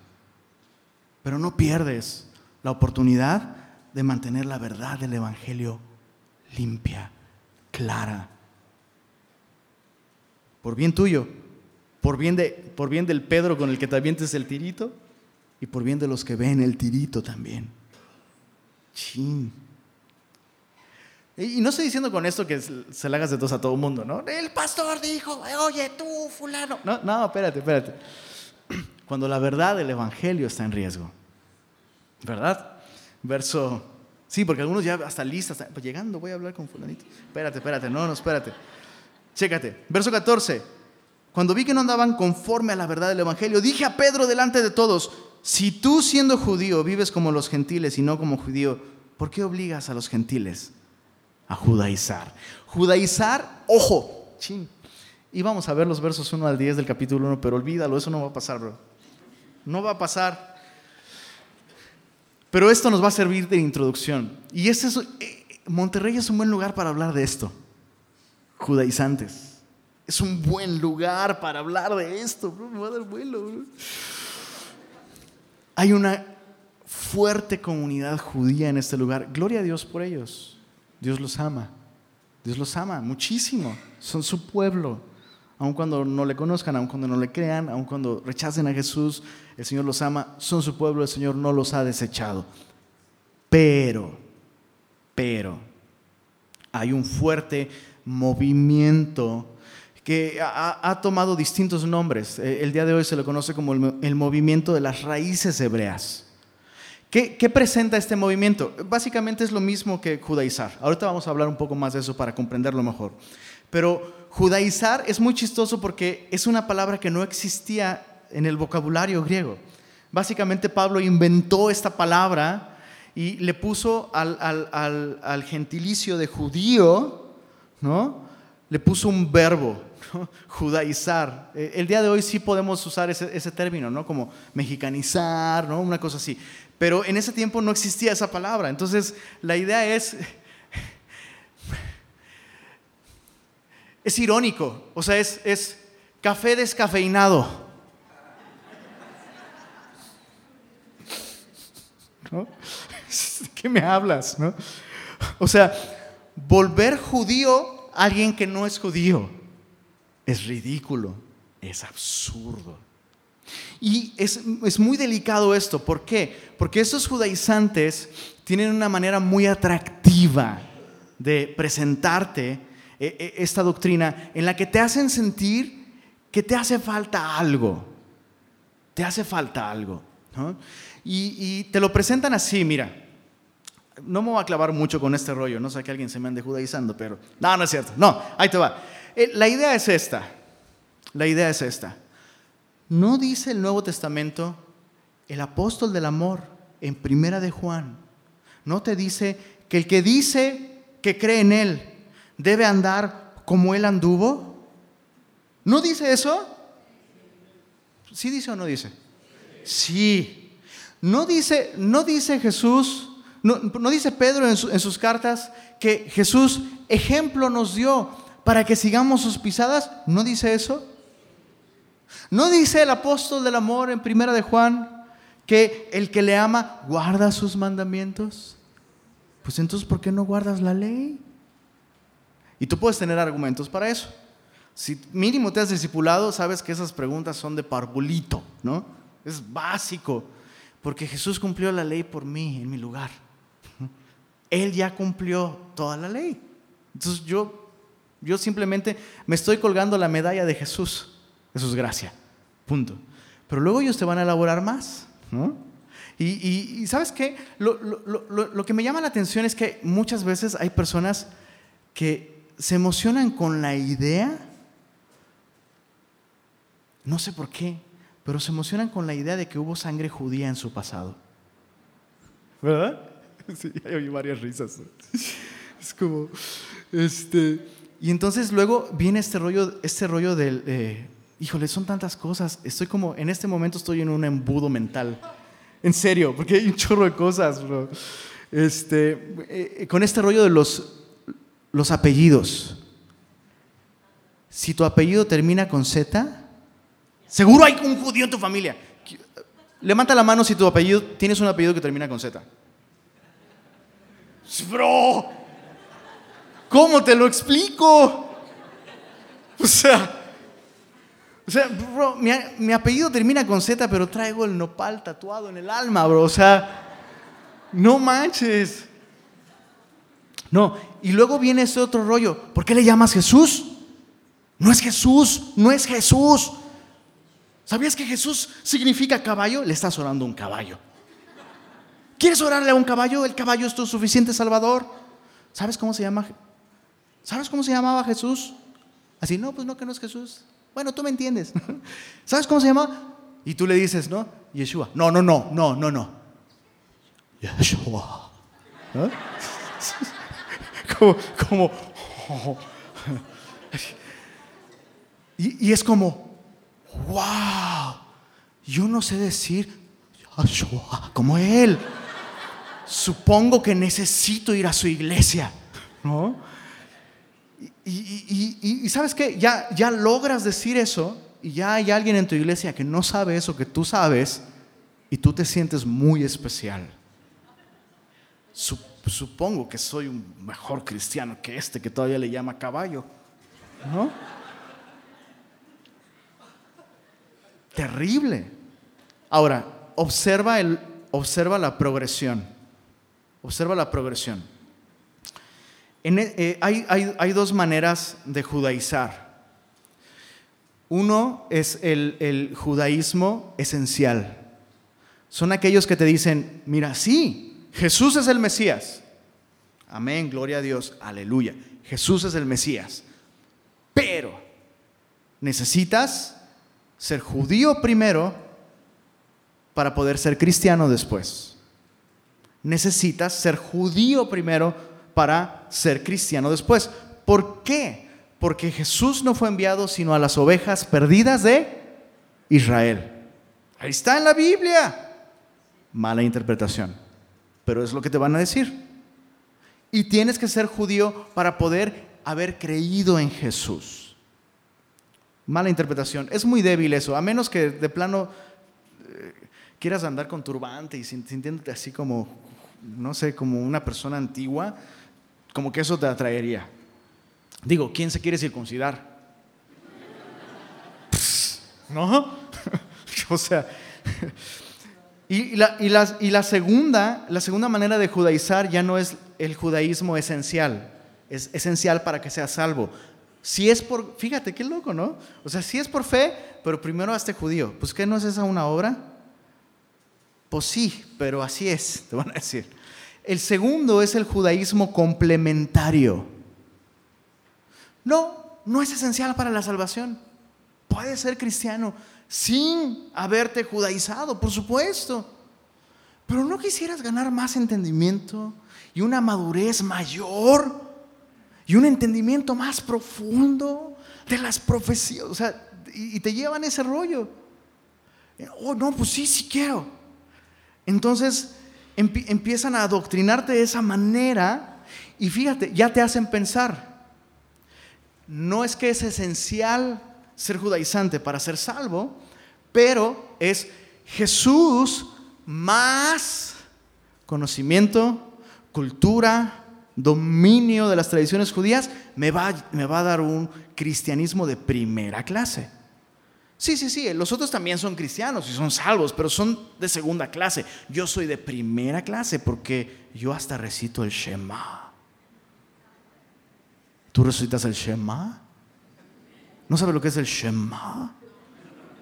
Pero no pierdes la oportunidad de mantener la verdad del Evangelio limpia, clara. Por bien tuyo, por bien, de, por bien del Pedro con el que te avientes el tirito, y por bien de los que ven el tirito también. Chin. Y no estoy diciendo con esto que se le hagas de tos a todo el mundo, ¿no? El pastor dijo, oye tú, fulano. No, no, espérate, espérate. Cuando la verdad del Evangelio está en riesgo, ¿verdad? Verso, sí, porque algunos ya hasta listas, pues llegando voy a hablar con fulanito. Espérate, espérate, no, no, espérate. Chécate, verso 14. Cuando vi que no andaban conforme a la verdad del Evangelio, dije a Pedro delante de todos, si tú siendo judío vives como los gentiles y no como judío, ¿por qué obligas a los gentiles a judaizar? Judaizar, ojo, ching. Y vamos a ver los versos 1 al 10 del capítulo 1, pero olvídalo, eso no va a pasar, bro. No va a pasar. Pero esto nos va a servir de introducción. Y este es, Monterrey es un buen lugar para hablar de esto. Judaizantes. Es un buen lugar para hablar de esto, bro. Me va vuelo, bro. Hay una fuerte comunidad judía en este lugar. Gloria a Dios por ellos. Dios los ama. Dios los ama muchísimo. Son su pueblo. Aun cuando no le conozcan, aun cuando no le crean, aun cuando rechacen a Jesús, el Señor los ama. Son su pueblo, el Señor no los ha desechado. Pero, pero, hay un fuerte movimiento que ha, tomado distintos nombres. Eh, el día de hoy se lo conoce como el, movimiento de las raíces hebreas. ¿Qué, presenta este movimiento? Básicamente es lo mismo que judaizar. Ahorita vamos a hablar un poco más de eso para comprenderlo mejor. Pero judaizar es muy chistoso porque es una palabra que no existía en el vocabulario griego. Básicamente Pablo inventó esta palabra y le puso al, al gentilicio de judío, ¿no? Le puso un verbo judaizar. Eh, el día de hoy sí podemos usar ese, término, ¿no? Como mexicanizar, ¿no? Una cosa así. Pero en ese tiempo no existía esa palabra. Entonces, la idea es... Es irónico, o sea, es, café descafeinado. ¿Qué me hablas? ¿no? O sea, volver judío a alguien que no es judío es ridículo, es absurdo. Y es, muy delicado esto, ¿por qué? Porque estos judaizantes tienen una manera muy atractiva de presentarte eh, eh, esta doctrina en la que te hacen sentir que te hace falta algo, te hace falta algo. Y, y, te lo presentan así, mira, no me voy a clavar mucho con este rollo, no sé que alguien se me ande judaizando, pero no, no es cierto, no, ahí te va. Eh, la idea es esta. La idea es esta. No dice el Nuevo Testamento el apóstol del amor en Primera de Juan. No te dice que el que dice que cree en él debe andar como él anduvo. ¿No dice eso? ¿Sí dice o no dice? Sí. No dice, no dice Jesús, no, dice Pedro en, en sus cartas que Jesús ejemplo nos dio para que sigamos sus pisadas. ¿No dice eso? ¿No dice el apóstol del amor en primera de Juan que el que le ama guarda sus mandamientos? Pues entonces, ¿por qué no guardas la ley? Y tú puedes tener argumentos para eso. Si mínimo te has discipulado, sabes que esas preguntas son de parvulito, ¿no? Es básico, porque Jesús cumplió la ley por mí, en mi lugar. Él ya cumplió toda la ley. Entonces yo, yo simplemente me estoy colgando la medalla de Jesús. Eso es gracia. Punto. Pero luego ellos te van a elaborar más, ¿no? Y, ¿sabes qué? Lo, lo, que me llama la atención es que muchas veces hay personas que se emocionan con la idea, no sé por qué, pero se emocionan con la idea de que hubo sangre judía en su pasado. ¿Verdad? Sí, hay varias risas. Es como, este, y entonces luego viene este rollo, este rollo del, eh, híjole, son tantas cosas. Estoy como, en este momento estoy en un embudo mental. En serio, porque hay un chorro de cosas, bro. Este, eh, con este rollo de los, los apellidos. Si tu apellido termina con Z, seguro hay un judío en tu familia. Levanta la mano si tu apellido, tienes un apellido que termina con Z. Bro, ¿cómo te lo explico? O sea, o sea, mi, mi, apellido termina con Z, pero traigo el nopal tatuado en el alma, bro. O sea, no manches. No, y luego viene ese otro rollo. ¿Por qué le llamas Jesús? No es Jesús, no es Jesús. ¿Sabías que Jesús significa caballo? Le estás orando a un caballo. ¿Quieres orarle a un caballo? El caballo es tu suficiente salvador. ¿Sabes cómo se llama? ¿Sabes cómo se llamaba Jesús? Así, no, pues no que no es Jesús. Bueno, tú me entiendes. ¿Sabes cómo se llama? Y tú le dices, ¿no? Yeshua. No, no, no, no, no, no. Yeshua. ¿Ah? como, y, es como, wow, yo no sé decir como él. Supongo que necesito ir a su iglesia, ¿no? Y, sabes qué, ya, ya logras decir eso y ya hay alguien en tu iglesia que no sabe eso que tú sabes y tú te sientes muy especial supongo que soy un mejor cristiano que este que todavía le llama caballo. ¿No? Terrible. Ahora, observa, el, observa la progresión. Observa la progresión. E, eh, hay, dos maneras de judaizar. Uno es el, el judaísmo esencial. Son aquellos que te dicen, mira, sí, Jesús es el Mesías. Amén, gloria a Dios, aleluya. Jesús es el Mesías. Pero necesitas ser judío primero para poder ser cristiano después. Necesitas ser judío primero para ser cristiano después. ¿Por qué? Porque Jesús no fue enviado sino a las ovejas perdidas de Israel. Ahí está en la Biblia. Mala interpretación pero es lo que te van a decir. Y tienes que ser judío para poder haber creído en Jesús. Mala interpretación. Es muy débil eso, a menos que de plano eh, quieras andar con turbante y sintiéndote así como, no sé, como una persona antigua, como que eso te atraería. Digo, ¿quién se quiere circuncidar? ¿No? o sea, y la, y, y la, segunda, la segunda manera de judaizar ya no es el judaísmo esencial, es esencial para que seas salvo. Si es por, fíjate qué loco, ¿no? O sea, si es por fe, pero primero hazte judío. Pues ¿qué no es esa una obra? Pues sí, pero así es, te van a decir. El segundo es el judaísmo complementario. No, no es esencial para la salvación. Puedes ser cristiano sin haberte judaizado, por supuesto. Pero no quisieras ganar más entendimiento y una madurez mayor y un entendimiento más profundo de las profecías. O sea, y, te llevan ese rollo. Oh, no, pues sí, sí quiero. Entonces empiezan a adoctrinarte de esa manera y fíjate, ya te hacen pensar. No es que es esencial ser judaizante para ser salvo, pero es Jesús más conocimiento, cultura, dominio de las tradiciones judías, me va, me va a dar un cristianismo de primera clase. Sí, sí, sí, los otros también son cristianos y son salvos, pero son de segunda clase. Yo soy de primera clase porque yo hasta recito el Shema. ¿Tú recitas el Shema? ¿No sabes lo que es el Shema?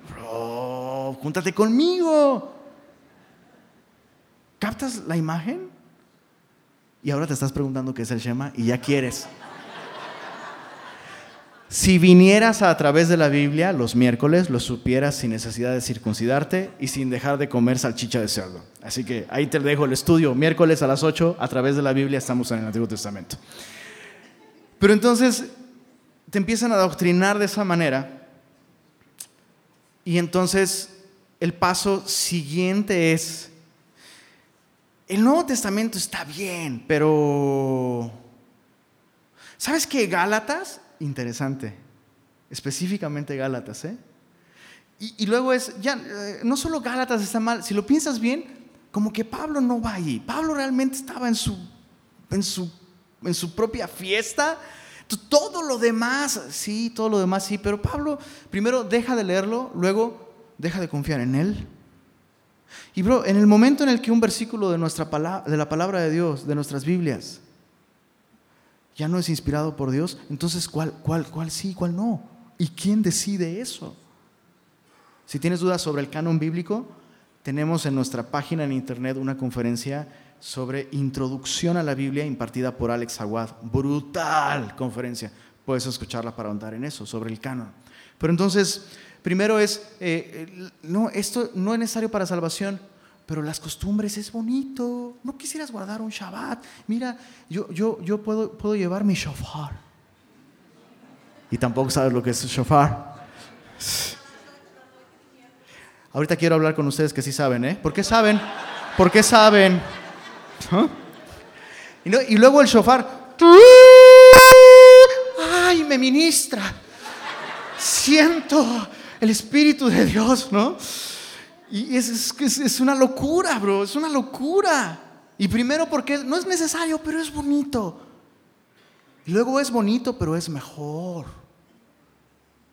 Bro, júntate conmigo. ¿Captas la imagen? Y ahora te estás preguntando qué es el Shema y ya quieres. Si vinieras a, través de la Biblia los miércoles, lo supieras sin necesidad de circuncidarte y sin dejar de comer salchicha de cerdo. Así que ahí te dejo el estudio. Miércoles a las 8, a través de la Biblia, estamos en el Antiguo Testamento. Pero entonces te empiezan a adoctrinar de esa manera. Y entonces el paso siguiente es, el Nuevo Testamento está bien, pero ¿sabes qué? Gálatas interesante. Específicamente Gálatas, ¿eh? Y, luego es, ya, eh, no solo Gálatas está mal, si lo piensas bien, como que Pablo no va ahí. Pablo realmente estaba en su, en su, en su propia fiesta. Todo lo demás, sí, todo lo demás, sí, pero Pablo primero deja de leerlo, luego deja de confiar en él. Y bro, en el momento en el que un versículo de, nuestra de la palabra de Dios, de nuestras Biblias, ya no es inspirado por Dios, entonces ¿cuál, cuál, cuál sí, cuál no? ¿Y quién decide eso? Si tienes dudas sobre el canon bíblico, tenemos en nuestra página en internet una conferencia sobre introducción a la Biblia impartida por Alex Aguad. Brutal conferencia. Puedes escucharla para ahondar en eso, sobre el canon. Pero entonces, primero es, eh, eh, no, esto no es necesario para salvación pero las costumbres es bonito. No quisieras guardar un Shabbat. Mira, yo, yo, yo puedo, puedo llevar mi shofar. Y tampoco sabes lo que es shofar. Ahorita quiero hablar con ustedes que sí saben, ¿eh? ¿Por qué saben? ¿Por qué saben? ¿Ah? Y, y luego el shofar. ¡Ay, me ministra! Siento el Espíritu de Dios, ¿no? Y es, es, es una locura, bro, es una locura. Y primero porque no es necesario, pero es bonito. Y luego es bonito, pero es mejor.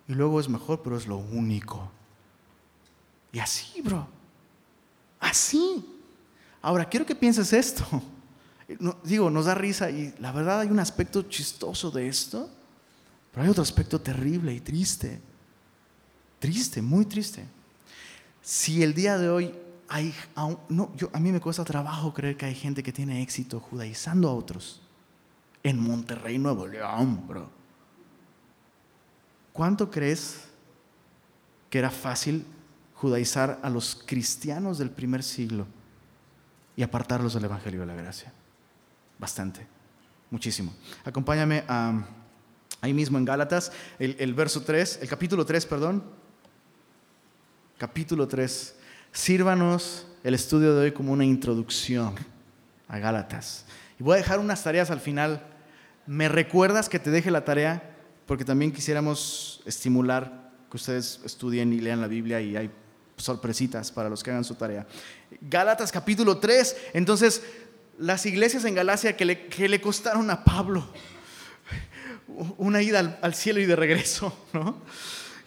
Y luego es mejor, pero es lo único. Y así, bro. Así. Ahora, quiero que pienses esto. digo, nos da risa y la verdad hay un aspecto chistoso de esto, pero hay otro aspecto terrible y triste. Triste, muy triste. Si el día de hoy hay, no, yo, a mí me cuesta trabajo creer que hay gente que tiene éxito judaizando a otros. En Monterrey, Nuevo León, bro. ¿Cuánto crees que era fácil judaizar a los cristianos del primer siglo y apartarlos del Evangelio de la Gracia? Bastante, muchísimo. Acompáñame ahí mismo en Gálatas, el, el verso 3, el capítulo 3, perdón, capítulo 3. Sírvanos el estudio de hoy como una introducción a Gálatas. Y voy a dejar unas tareas al final. ¿Me recuerdas que te deje la tarea? Porque también quisiéramos estimular que ustedes estudien y lean la Biblia y hay sorpresitas para los que hagan su tarea. Gálatas capítulo 3. Entonces, las iglesias en Galacia que le, que le costaron a Pablo una ida al, al cielo y de regreso, ¿no?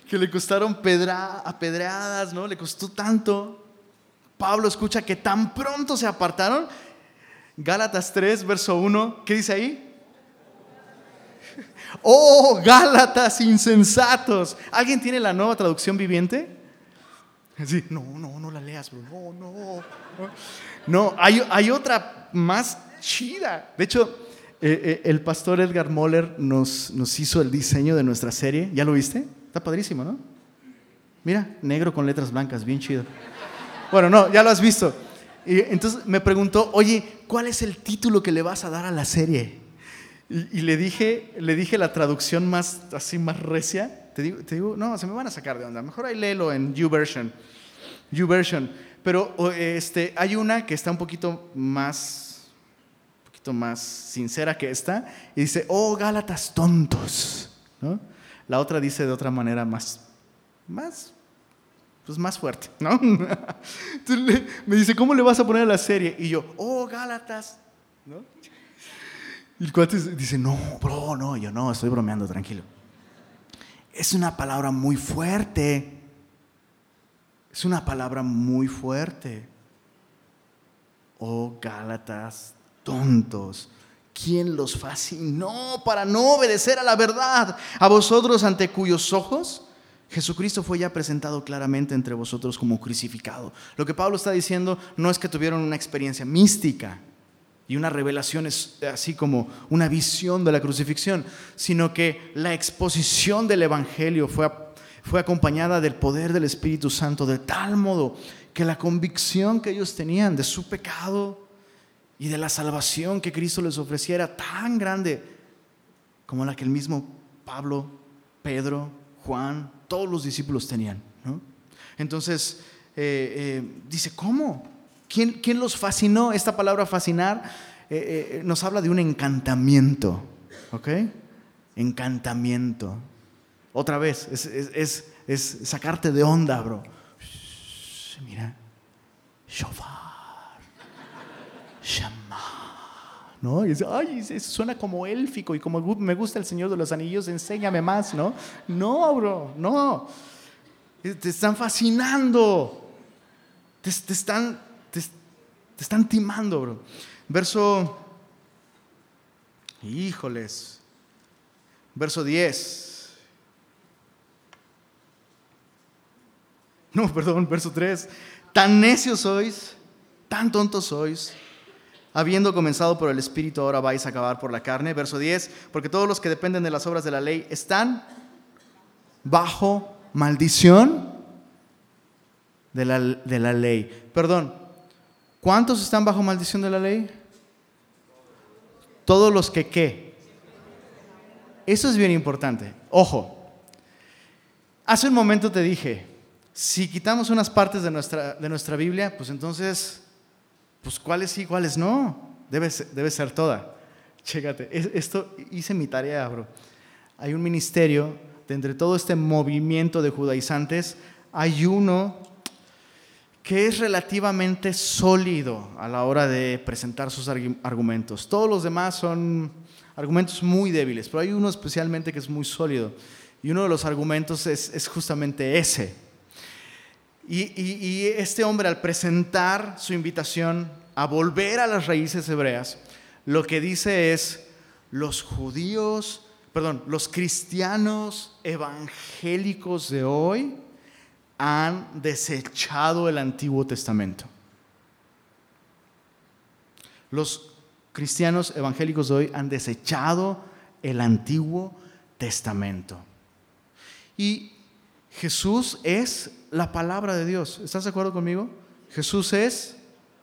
Que le costaron pedra, apedreadas, ¿no? Le costó tanto. Pablo escucha que tan pronto se apartaron. Gálatas 3, verso 1, ¿qué dice ahí? Oh, Gálatas insensatos. ¿Alguien tiene la nueva traducción viviente? No, no, no la leas, bro. No, no. No, hay, hay otra más chida. De hecho, eh, eh, el pastor Edgar Moller nos, nos hizo el diseño de nuestra serie. ¿Ya lo viste? Está padrísimo, ¿no? Mira, negro con letras blancas, bien chido. Bueno, no, ya lo has visto. Y entonces me preguntó, oye, ¿cuál es el título que le vas a dar a la serie? Y, le, dije, le dije la traducción más, así, más recia. Te digo, te digo, no, se me van a sacar de onda. Mejor ahí léelo en YouVersion. YouVersion. Pero este, hay una que está un poquito más, un poquito más sincera que esta, y dice, oh Gálatas tontos. La otra dice de otra manera más, más, pues más fuerte, ¿no? me dice, ¿cómo le vas a poner a la serie? Y yo, oh Gálatas, ¿no? Y el cuate dice, no, bro, no, yo no, estoy bromeando, tranquilo. Es una palabra muy fuerte. Es una palabra muy fuerte. Oh, Gálatas, tontos. ¿Quién los fascinó para no obedecer a la verdad? A vosotros ante cuyos ojos Jesucristo fue ya presentado claramente entre vosotros como crucificado. Lo que Pablo está diciendo no es que tuvieron una experiencia mística, y una revelación es así como una visión de la crucifixión, sino que la exposición del Evangelio fue, fue acompañada del poder del Espíritu Santo de tal modo que la convicción que ellos tenían de su pecado y de la salvación que Cristo les ofrecía era tan grande como la que el mismo Pablo, Pedro, Juan, todos los discípulos tenían. Entonces, eh, eh, dice, ¿cómo? ¿Quién, los fascinó? Esta palabra fascinar eh, nos habla de un encantamiento, ¿ok? Encantamiento. Otra vez, es, sacarte de onda, bro. mira, shofar, shama, ¿no? Y ay, suena como élfico y como me gusta el Señor de los Anillos, enséñame más, ¿no? No, bro, no. Te están fascinando. Te, te, están, te están timando, bro. Verso, híjoles, verso 10. No, perdón, verso 3. Tan necios sois, tan tontos sois, habiendo comenzado por el Espíritu, ahora vais a acabar por la carne. Verso 10, porque todos los que dependen de las obras de la ley están bajo maldición de la, de la ley. Perdón, ¿Cuántos están bajo maldición de la ley? Todos los que qué. Eso es bien importante. Ojo, hace un momento te dije, si quitamos unas partes de nuestra, de nuestra Biblia, pues entonces, pues cuáles sí, cuáles no. Debe, debe ser toda. Chécate, esto hice mi tarea, bro. Hay un ministerio de entre todo este movimiento de judaizantes, hay uno que es relativamente sólido a la hora de presentar sus argumentos. Todos los demás son argumentos muy débiles, pero hay uno especialmente que es muy sólido. Y uno de los argumentos es, justamente ese. Y, este hombre al presentar su invitación a volver a las raíces hebreas, lo que dice es, los judíos, perdón, los cristianos evangélicos de hoy, han desechado el Antiguo Testamento. Los cristianos evangélicos de hoy han desechado el Antiguo Testamento. Y Jesús es la palabra de Dios. ¿Estás de acuerdo conmigo? Jesús es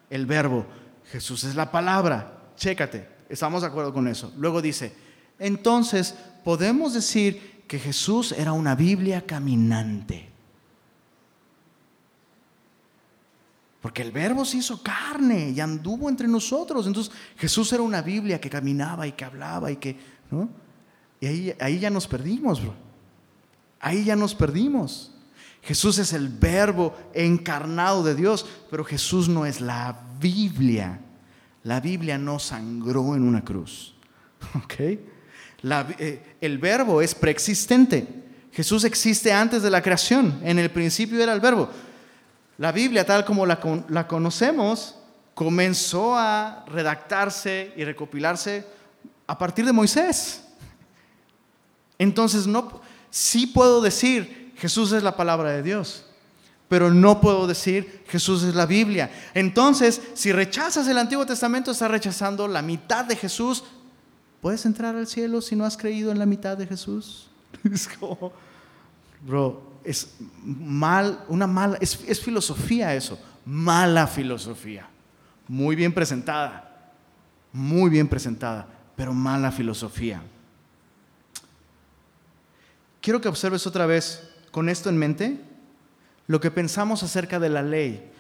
el verbo. Jesús es la palabra. Chécate, estamos de acuerdo con eso. Luego dice, entonces podemos decir que Jesús era una Biblia caminante. Porque el verbo se hizo carne y anduvo entre nosotros. Entonces Jesús era una Biblia que caminaba y que hablaba y que... ¿no? Y ahí, ahí ya nos perdimos, bro. Ahí ya nos perdimos. Jesús es el verbo encarnado de Dios, pero Jesús no es la Biblia. La Biblia no sangró en una cruz. Eh, el verbo es preexistente. Jesús existe antes de la creación. En el principio era el verbo. La Biblia, tal como la, conocemos, comenzó a redactarse y recopilarse a partir de Moisés. Entonces, no, sí puedo decir, Jesús es la palabra de Dios, pero no puedo decir, Jesús es la Biblia. Entonces, si rechazas el Antiguo Testamento, estás rechazando la mitad de Jesús. ¿Puedes entrar al cielo si no has creído en la mitad de Jesús? Es como, bro, es mal, una mala, es, es filosofía eso, mala filosofía, muy bien presentada, muy bien presentada, pero mala filosofía. Quiero que observes otra vez, con esto en mente, lo que pensamos acerca de la ley.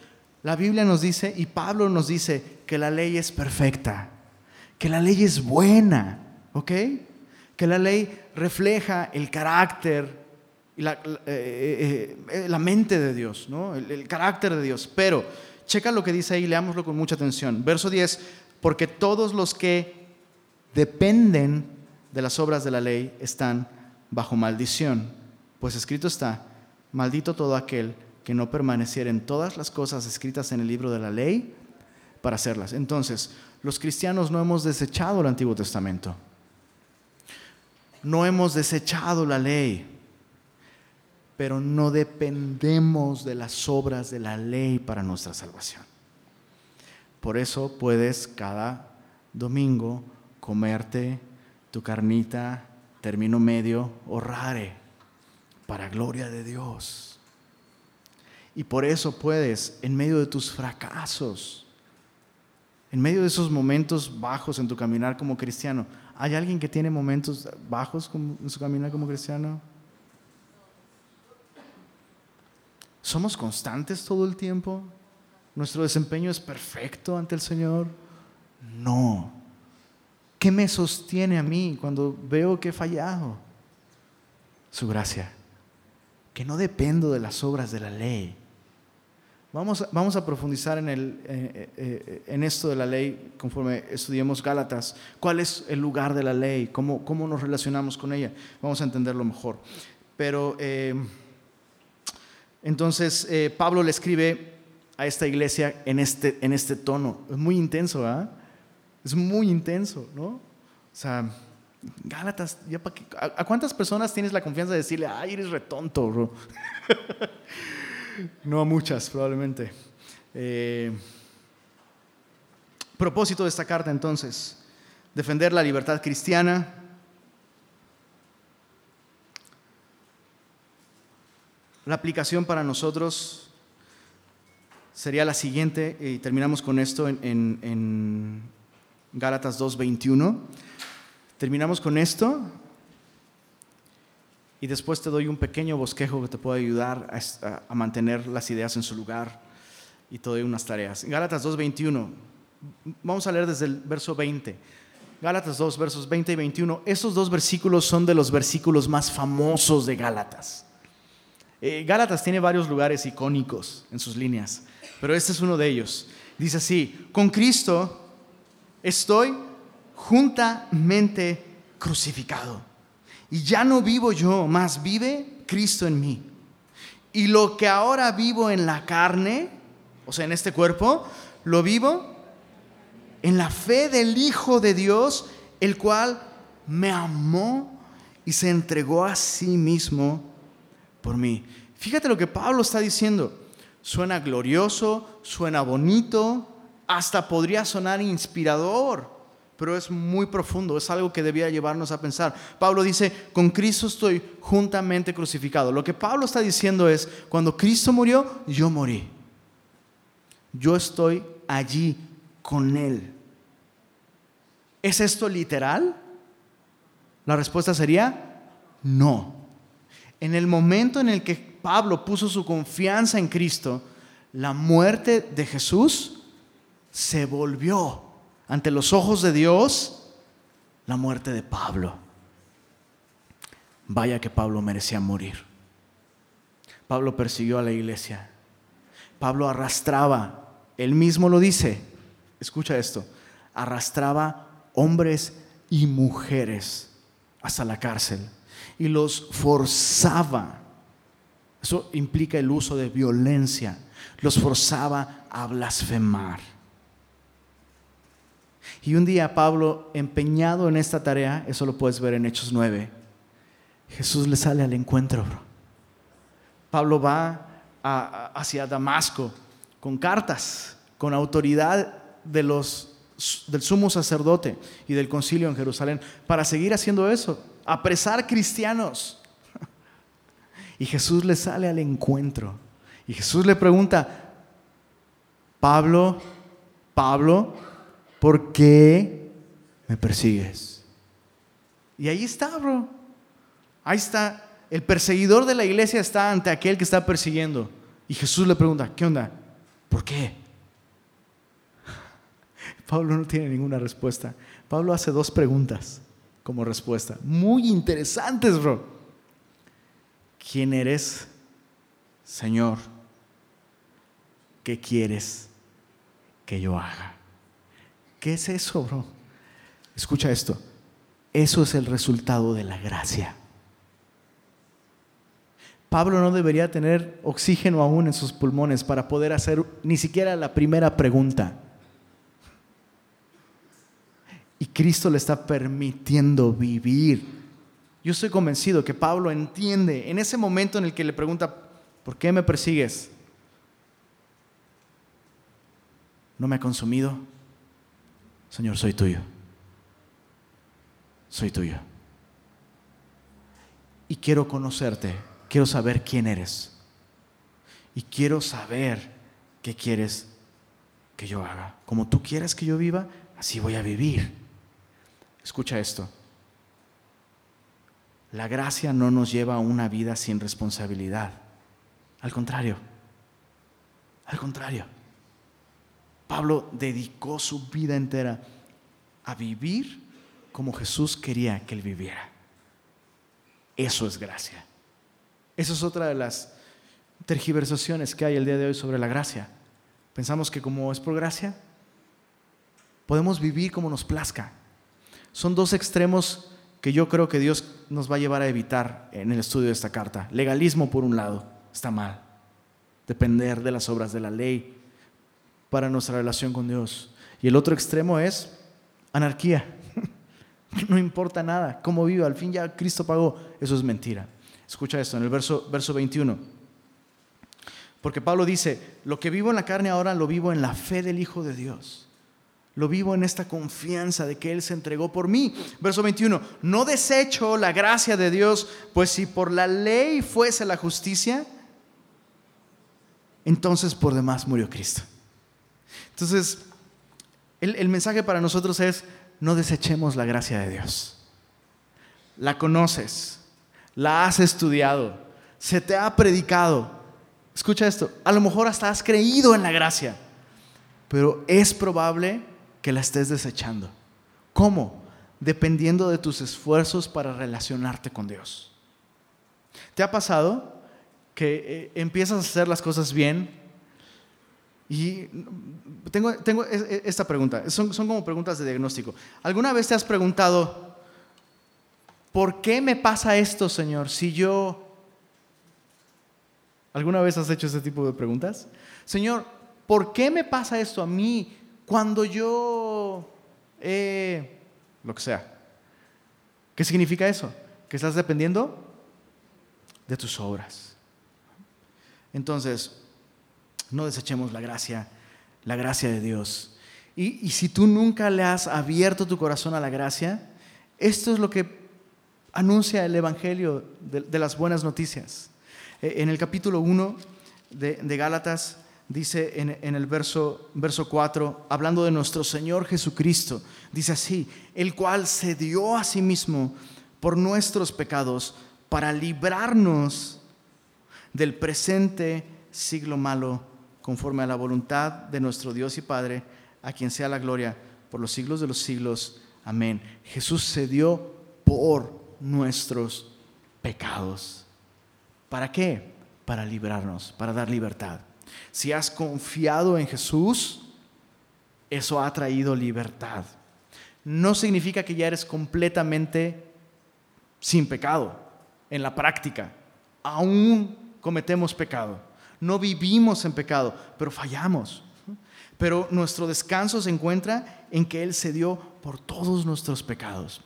La Biblia nos dice y Pablo nos dice que la ley es perfecta, que la ley es buena, ¿ok? Que la ley refleja el carácter y la, eh, eh, eh, la mente de Dios, ¿no? El, el, carácter de Dios. Pero, checa lo que dice ahí, leámoslo con mucha atención. Verso 10, porque todos los que dependen de las obras de la ley están bajo maldición. Pues escrito está, maldito todo aquel que no permaneciera en todas las cosas escritas en el libro de la ley para hacerlas. Entonces, los cristianos no hemos desechado el Antiguo Testamento. No hemos desechado la ley, pero no dependemos de las obras de la ley para nuestra salvación. Por eso puedes cada domingo comerte tu carnita, término medio o rare, para gloria de Dios. Y por eso puedes, en medio de tus fracasos, en medio de esos momentos bajos en tu caminar como cristiano, ¿hay alguien que tiene momentos bajos en su caminar como cristiano? ¿Somos constantes todo el tiempo? ¿Nuestro desempeño es perfecto ante el Señor? No. ¿Qué me sostiene a mí cuando veo que he fallado? Su gracia. Que no dependo de las obras de la ley. Vamos, vamos a profundizar en, el, eh, eh, en esto de la ley conforme estudiemos Gálatas. ¿Cuál es el lugar de la ley? ¿Cómo, cómo nos relacionamos con ella? Vamos a entenderlo mejor. Pero eh, entonces Pablo le escribe a esta iglesia en este, en este tono. Muy intenso, ¿verdad? Es muy intenso, ¿no? O sea, Gálatas, ¿a, cuántas personas tienes la confianza de decirle, ay, eres retonto, bro? no a muchas, probablemente. Eh, propósito de esta carta, entonces, defender la libertad cristiana. La aplicación para nosotros sería la siguiente, y terminamos con esto en, en Gálatas 2.21. Terminamos con esto y después te doy un pequeño bosquejo que te puede ayudar a, mantener las ideas en su lugar y te doy unas tareas. Gálatas 2.21, vamos a leer desde el verso 20. Gálatas 2, versos 20 y 21. Esos dos versículos son de los versículos más famosos de Gálatas. Eh, Gálatas tiene varios lugares icónicos en sus líneas, pero este es uno de ellos. Dice así, con Cristo estoy juntamente crucificado. Y ya no vivo yo, más vive Cristo en mí. Y lo que ahora vivo en la carne, o sea, en este cuerpo, lo vivo en la fe del Hijo de Dios, el cual me amó y se entregó a sí mismo por mí. Fíjate lo que Pablo está diciendo. Suena glorioso, suena bonito, hasta podría sonar inspirador pero es muy profundo, es algo que debía llevarnos a pensar. Pablo dice, con Cristo estoy juntamente crucificado. Lo que Pablo está diciendo es, cuando Cristo murió, yo morí. Yo estoy allí con Él. ¿Es esto literal? La respuesta sería, no. En el momento en el que Pablo puso su confianza en Cristo, la muerte de Jesús se volvió ante los ojos de Dios la muerte de Pablo. Vaya que Pablo merecía morir. Pablo persiguió a la iglesia. Pablo arrastraba, él mismo lo dice, escucha esto, arrastraba hombres y mujeres hasta la cárcel y los forzaba. Eso implica el uso de violencia. Los forzaba a blasfemar. Y un día Pablo, empeñado en esta tarea, eso lo puedes ver en Hechos 9, Jesús le sale al encuentro. Pablo va hacia Damasco con cartas, con autoridad de los, del sumo sacerdote y del concilio en Jerusalén, para seguir haciendo eso, apresar cristianos. Y Jesús le sale al encuentro. Y Jesús le pregunta, Pablo, Pablo, ¿por qué me persigues? Y ahí está, bro. Ahí está. El perseguidor de la iglesia está ante aquel que está persiguiendo. Y Jesús le pregunta, ¿qué onda? ¿Por qué? Pablo no tiene ninguna respuesta. Pablo hace dos preguntas como respuesta. Muy interesantes, bro. ¿Quién eres, Señor? ¿Qué quieres que yo haga? ¿Qué es eso, bro? Escucha esto. Eso es el resultado de la gracia. Pablo no debería tener oxígeno aún en sus pulmones para poder hacer ni siquiera la primera pregunta. Y Cristo le está permitiendo vivir. Yo estoy convencido que Pablo entiende en ese momento en el que le pregunta, ¿por qué me persigues? ¿No me ha consumido? Señor, soy tuyo. Soy tuyo. Y quiero conocerte, quiero saber quién eres. Y quiero saber qué quieres que yo haga. Como tú quieres que yo viva, así voy a vivir. Escucha esto. La gracia no nos lleva a una vida sin responsabilidad. Al contrario. Al contrario. Pablo dedicó su vida entera a vivir como Jesús quería que él viviera. Eso es gracia. Eso es otra de las tergiversaciones que hay el día de hoy sobre la gracia. Pensamos que como es por gracia, podemos vivir como nos plazca. Son dos extremos que yo creo que Dios nos va a llevar a evitar en el estudio de esta carta. Legalismo por un lado, está mal. Depender de las obras de la ley para nuestra relación con Dios. Y el otro extremo es anarquía. No importa nada, cómo viva, al fin ya Cristo pagó. Eso es mentira. Escucha esto en el verso, verso 21. Porque Pablo dice, lo que vivo en la carne ahora lo vivo en la fe del Hijo de Dios lo vivo en esta confianza de que Él se entregó por mí. Verso 21, no desecho la gracia de Dios, pues si por la ley fuese la justicia, entonces por demás murió Cristo. Entonces, el, mensaje para nosotros es, no desechemos la gracia de Dios. La conoces, la has estudiado, se te ha predicado. Escucha esto, a lo mejor hasta has creído en la gracia, pero es probable que la estés desechando. ¿Cómo? Dependiendo de tus esfuerzos para relacionarte con Dios. ¿Te ha pasado que eh, empiezas a hacer las cosas bien? Y tengo, tengo esta pregunta, son, son como preguntas de diagnóstico. ¿Alguna vez te has preguntado, ¿por qué me pasa esto, Señor? Si yo... ¿Alguna vez has hecho ese tipo de preguntas? Señor, ¿por qué me pasa esto a mí? Cuando yo, eh, lo que sea, ¿qué significa eso? Que estás dependiendo de tus obras. Entonces, no desechemos la gracia, la gracia de Dios. Y, si tú nunca le has abierto tu corazón a la gracia, esto es lo que anuncia el Evangelio de, las buenas noticias. Eh, en el capítulo 1 de, Gálatas, dice en, el verso, verso 4, hablando de nuestro Señor Jesucristo, dice así, el cual se dio a sí mismo por nuestros pecados para librarnos del presente siglo malo, conforme a la voluntad de nuestro Dios y Padre, a quien sea la gloria por los siglos de los siglos. Amén. Jesús se dio por nuestros pecados. ¿Para qué? Para librarnos, para dar libertad. Si has confiado en Jesús, eso ha traído libertad. No significa que ya eres completamente sin pecado en la práctica. Aún cometemos pecado. No vivimos en pecado, pero fallamos. Pero nuestro descanso se encuentra en que Él se dio por todos nuestros pecados.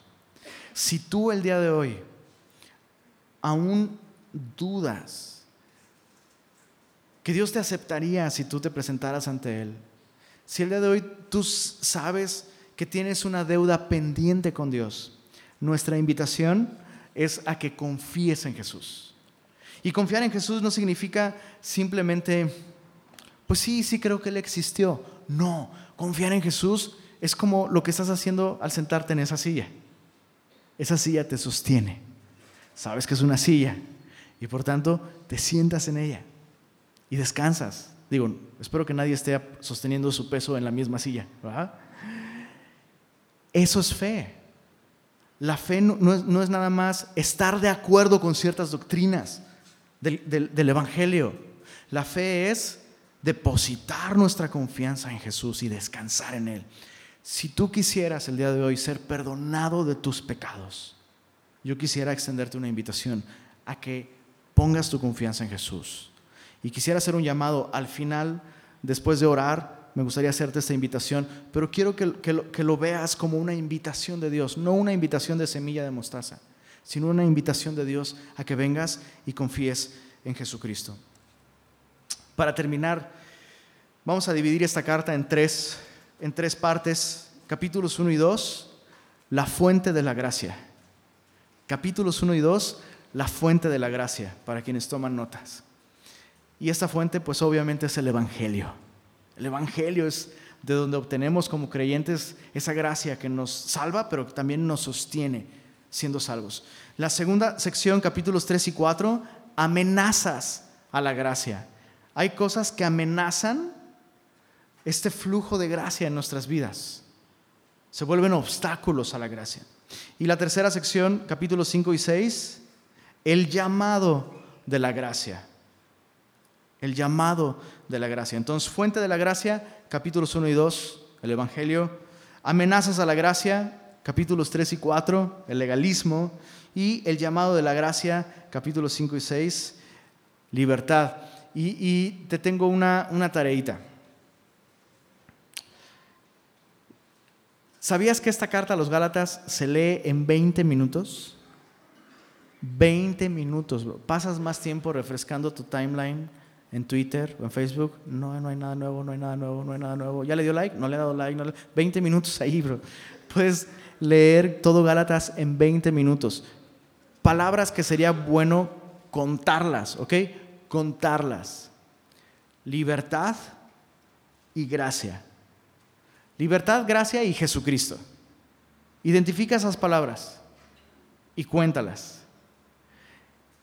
Si tú el día de hoy aún dudas que Dios te aceptaría si tú te presentaras ante Él. Si el día de hoy tú sabes que tienes una deuda pendiente con Dios, nuestra invitación es a que confíes en Jesús. Y confiar en Jesús no significa simplemente, pues sí, sí creo que Él existió. No, confiar en Jesús es como lo que estás haciendo al sentarte en esa silla. Esa silla te sostiene. Sabes que es una silla y por tanto te sientas en ella y descansas Digo, espero que nadie esté sosteniendo su peso en la misma silla. Eso es fe. La fe no, es, nada más estar de acuerdo con ciertas doctrinas del Evangelio. La fe es depositar nuestra confianza en Jesús y descansar en Él. Si tú quisieras el día de hoy ser perdonado de tus pecados, yo quisiera extenderte una invitación a que pongas tu confianza en Jesús. Y quisiera hacer un llamado al final, después de orar, me gustaría hacerte esta invitación, pero quiero que, que lo veas como una invitación de Dios, no una invitación de semilla de mostaza, sino una invitación de Dios a que vengas y confíes en Jesucristo. Para terminar, vamos a dividir esta carta en tres, en tres partes, capítulos 1 y 2, la fuente de la gracia. Capítulos 1 y 2, la fuente de la gracia, para quienes toman notas. Y esta fuente, pues obviamente es el Evangelio. El Evangelio es de donde obtenemos como creyentes esa gracia que nos salva, pero también nos sostiene siendo salvos. La segunda sección, capítulos 3 y 4, amenazas a la gracia. Hay cosas que amenazan este flujo de gracia en nuestras vidas. Se vuelven obstáculos a la gracia. Y la tercera sección, capítulos 5 y 6, el llamado de la gracia. El llamado de la gracia. Entonces, fuente de la gracia, capítulos 1 y 2, el Evangelio. Amenazas a la gracia, capítulos 3 y 4, el legalismo. Y el llamado de la gracia, capítulos 5 y 6, libertad. Y, te tengo una, una tareita. ¿Sabías que esta carta a los Gálatas se lee en 20 minutos? 20 minutos, Pasas más tiempo refrescando tu timeline en Twitter o en Facebook. No, no hay nada nuevo, no hay nada nuevo, no hay nada nuevo. ¿Ya le dio like? No le ha dado like. No 20 minutos ahí, bro. Puedes leer todo Gálatas en 20 minutos. Palabras que sería bueno contarlas, ¿ok? contarlas. Libertad y gracia. Libertad, gracia y Jesucristo. Identifica esas palabras y cuéntalas.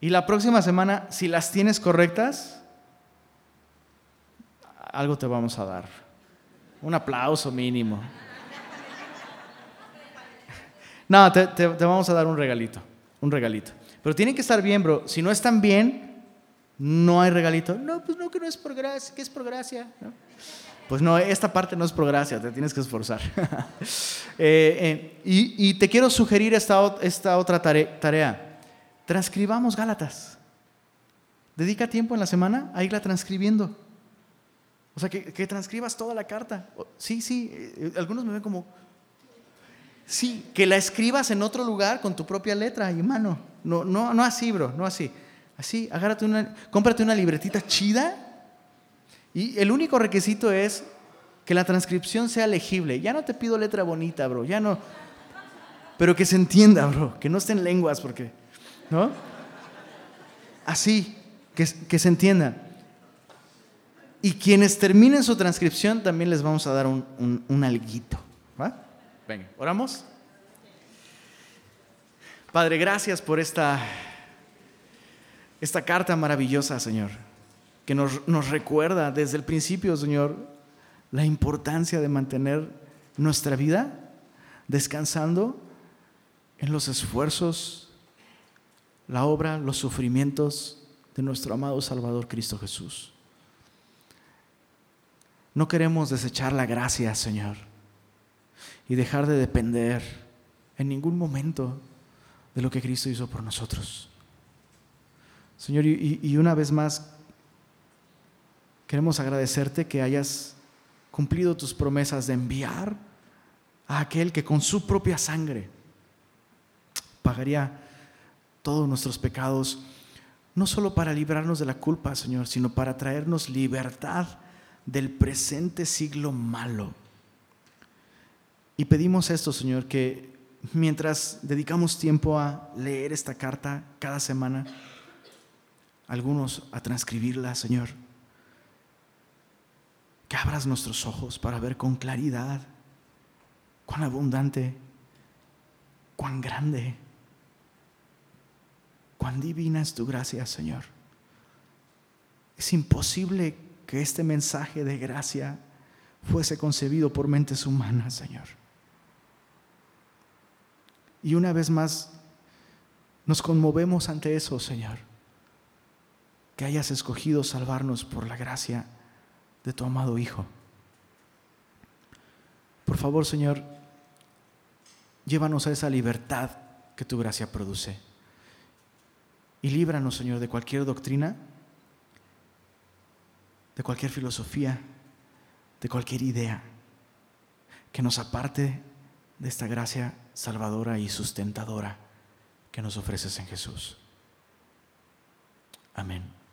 Y la próxima semana, si las tienes correctas, algo te vamos a dar. Un aplauso mínimo. No, te, vamos a dar un regalito. Un regalito. Pero tienen que estar bien, bro. Si no están bien, no hay regalito. No, pues no, que no es por gracia, que es por gracia. Pues no, esta parte no es por gracia, te tienes que esforzar. Eh, eh, y, te quiero sugerir esta, esta otra tarea. Transcribamos Gálatas. Dedica tiempo en la semana a irla transcribiendo. O sea, que, que transcribas toda la carta. Sí, sí, eh, algunos me ven como, sí, que la escribas en otro lugar con tu propia letra y mano. No, no, no así, bro, no así. Así, agárrate una, cómprate una libretita chida y el único requisito es que la transcripción sea legible. Ya no te pido letra bonita, bro, ya no. Pero que se entienda, bro, que no estén lenguas, porque, ¿no? Así, que, que se entienda. Y quienes terminen su transcripción también les vamos a dar un, un, un alguito. ¿Va? Venga, oramos. Padre, gracias por esta esta carta maravillosa, Señor, que nos, nos recuerda desde el principio, Señor, la importancia de mantener nuestra vida descansando en los esfuerzos, la obra, los sufrimientos de nuestro amado Salvador Cristo Jesús. No queremos desechar la gracia, Señor, y dejar de depender en ningún momento de lo que Cristo hizo por nosotros. Señor, y, una vez más, queremos agradecerte que hayas cumplido tus promesas de enviar a aquel que con su propia sangre pagaría todos nuestros pecados, no solo para librarnos de la culpa, Señor, sino para traernos libertad del presente siglo malo. Y pedimos esto, Señor, que mientras dedicamos tiempo a leer esta carta cada semana, algunos a transcribirla, Señor. Que abras nuestros ojos para ver con claridad cuán abundante, cuán grande, cuán divina es tu gracia, Señor. Es imposible que este mensaje de gracia fuese concebido por mentes humanas, Señor. Y una vez más, nos conmovemos ante eso, Señor, que hayas escogido salvarnos por la gracia de tu amado Hijo. Por favor, Señor, llévanos a esa libertad que tu gracia produce. Y líbranos, Señor, de cualquier doctrina, de cualquier filosofía, de cualquier idea que nos aparte de esta gracia salvadora y sustentadora que nos ofreces en Jesús. Amén.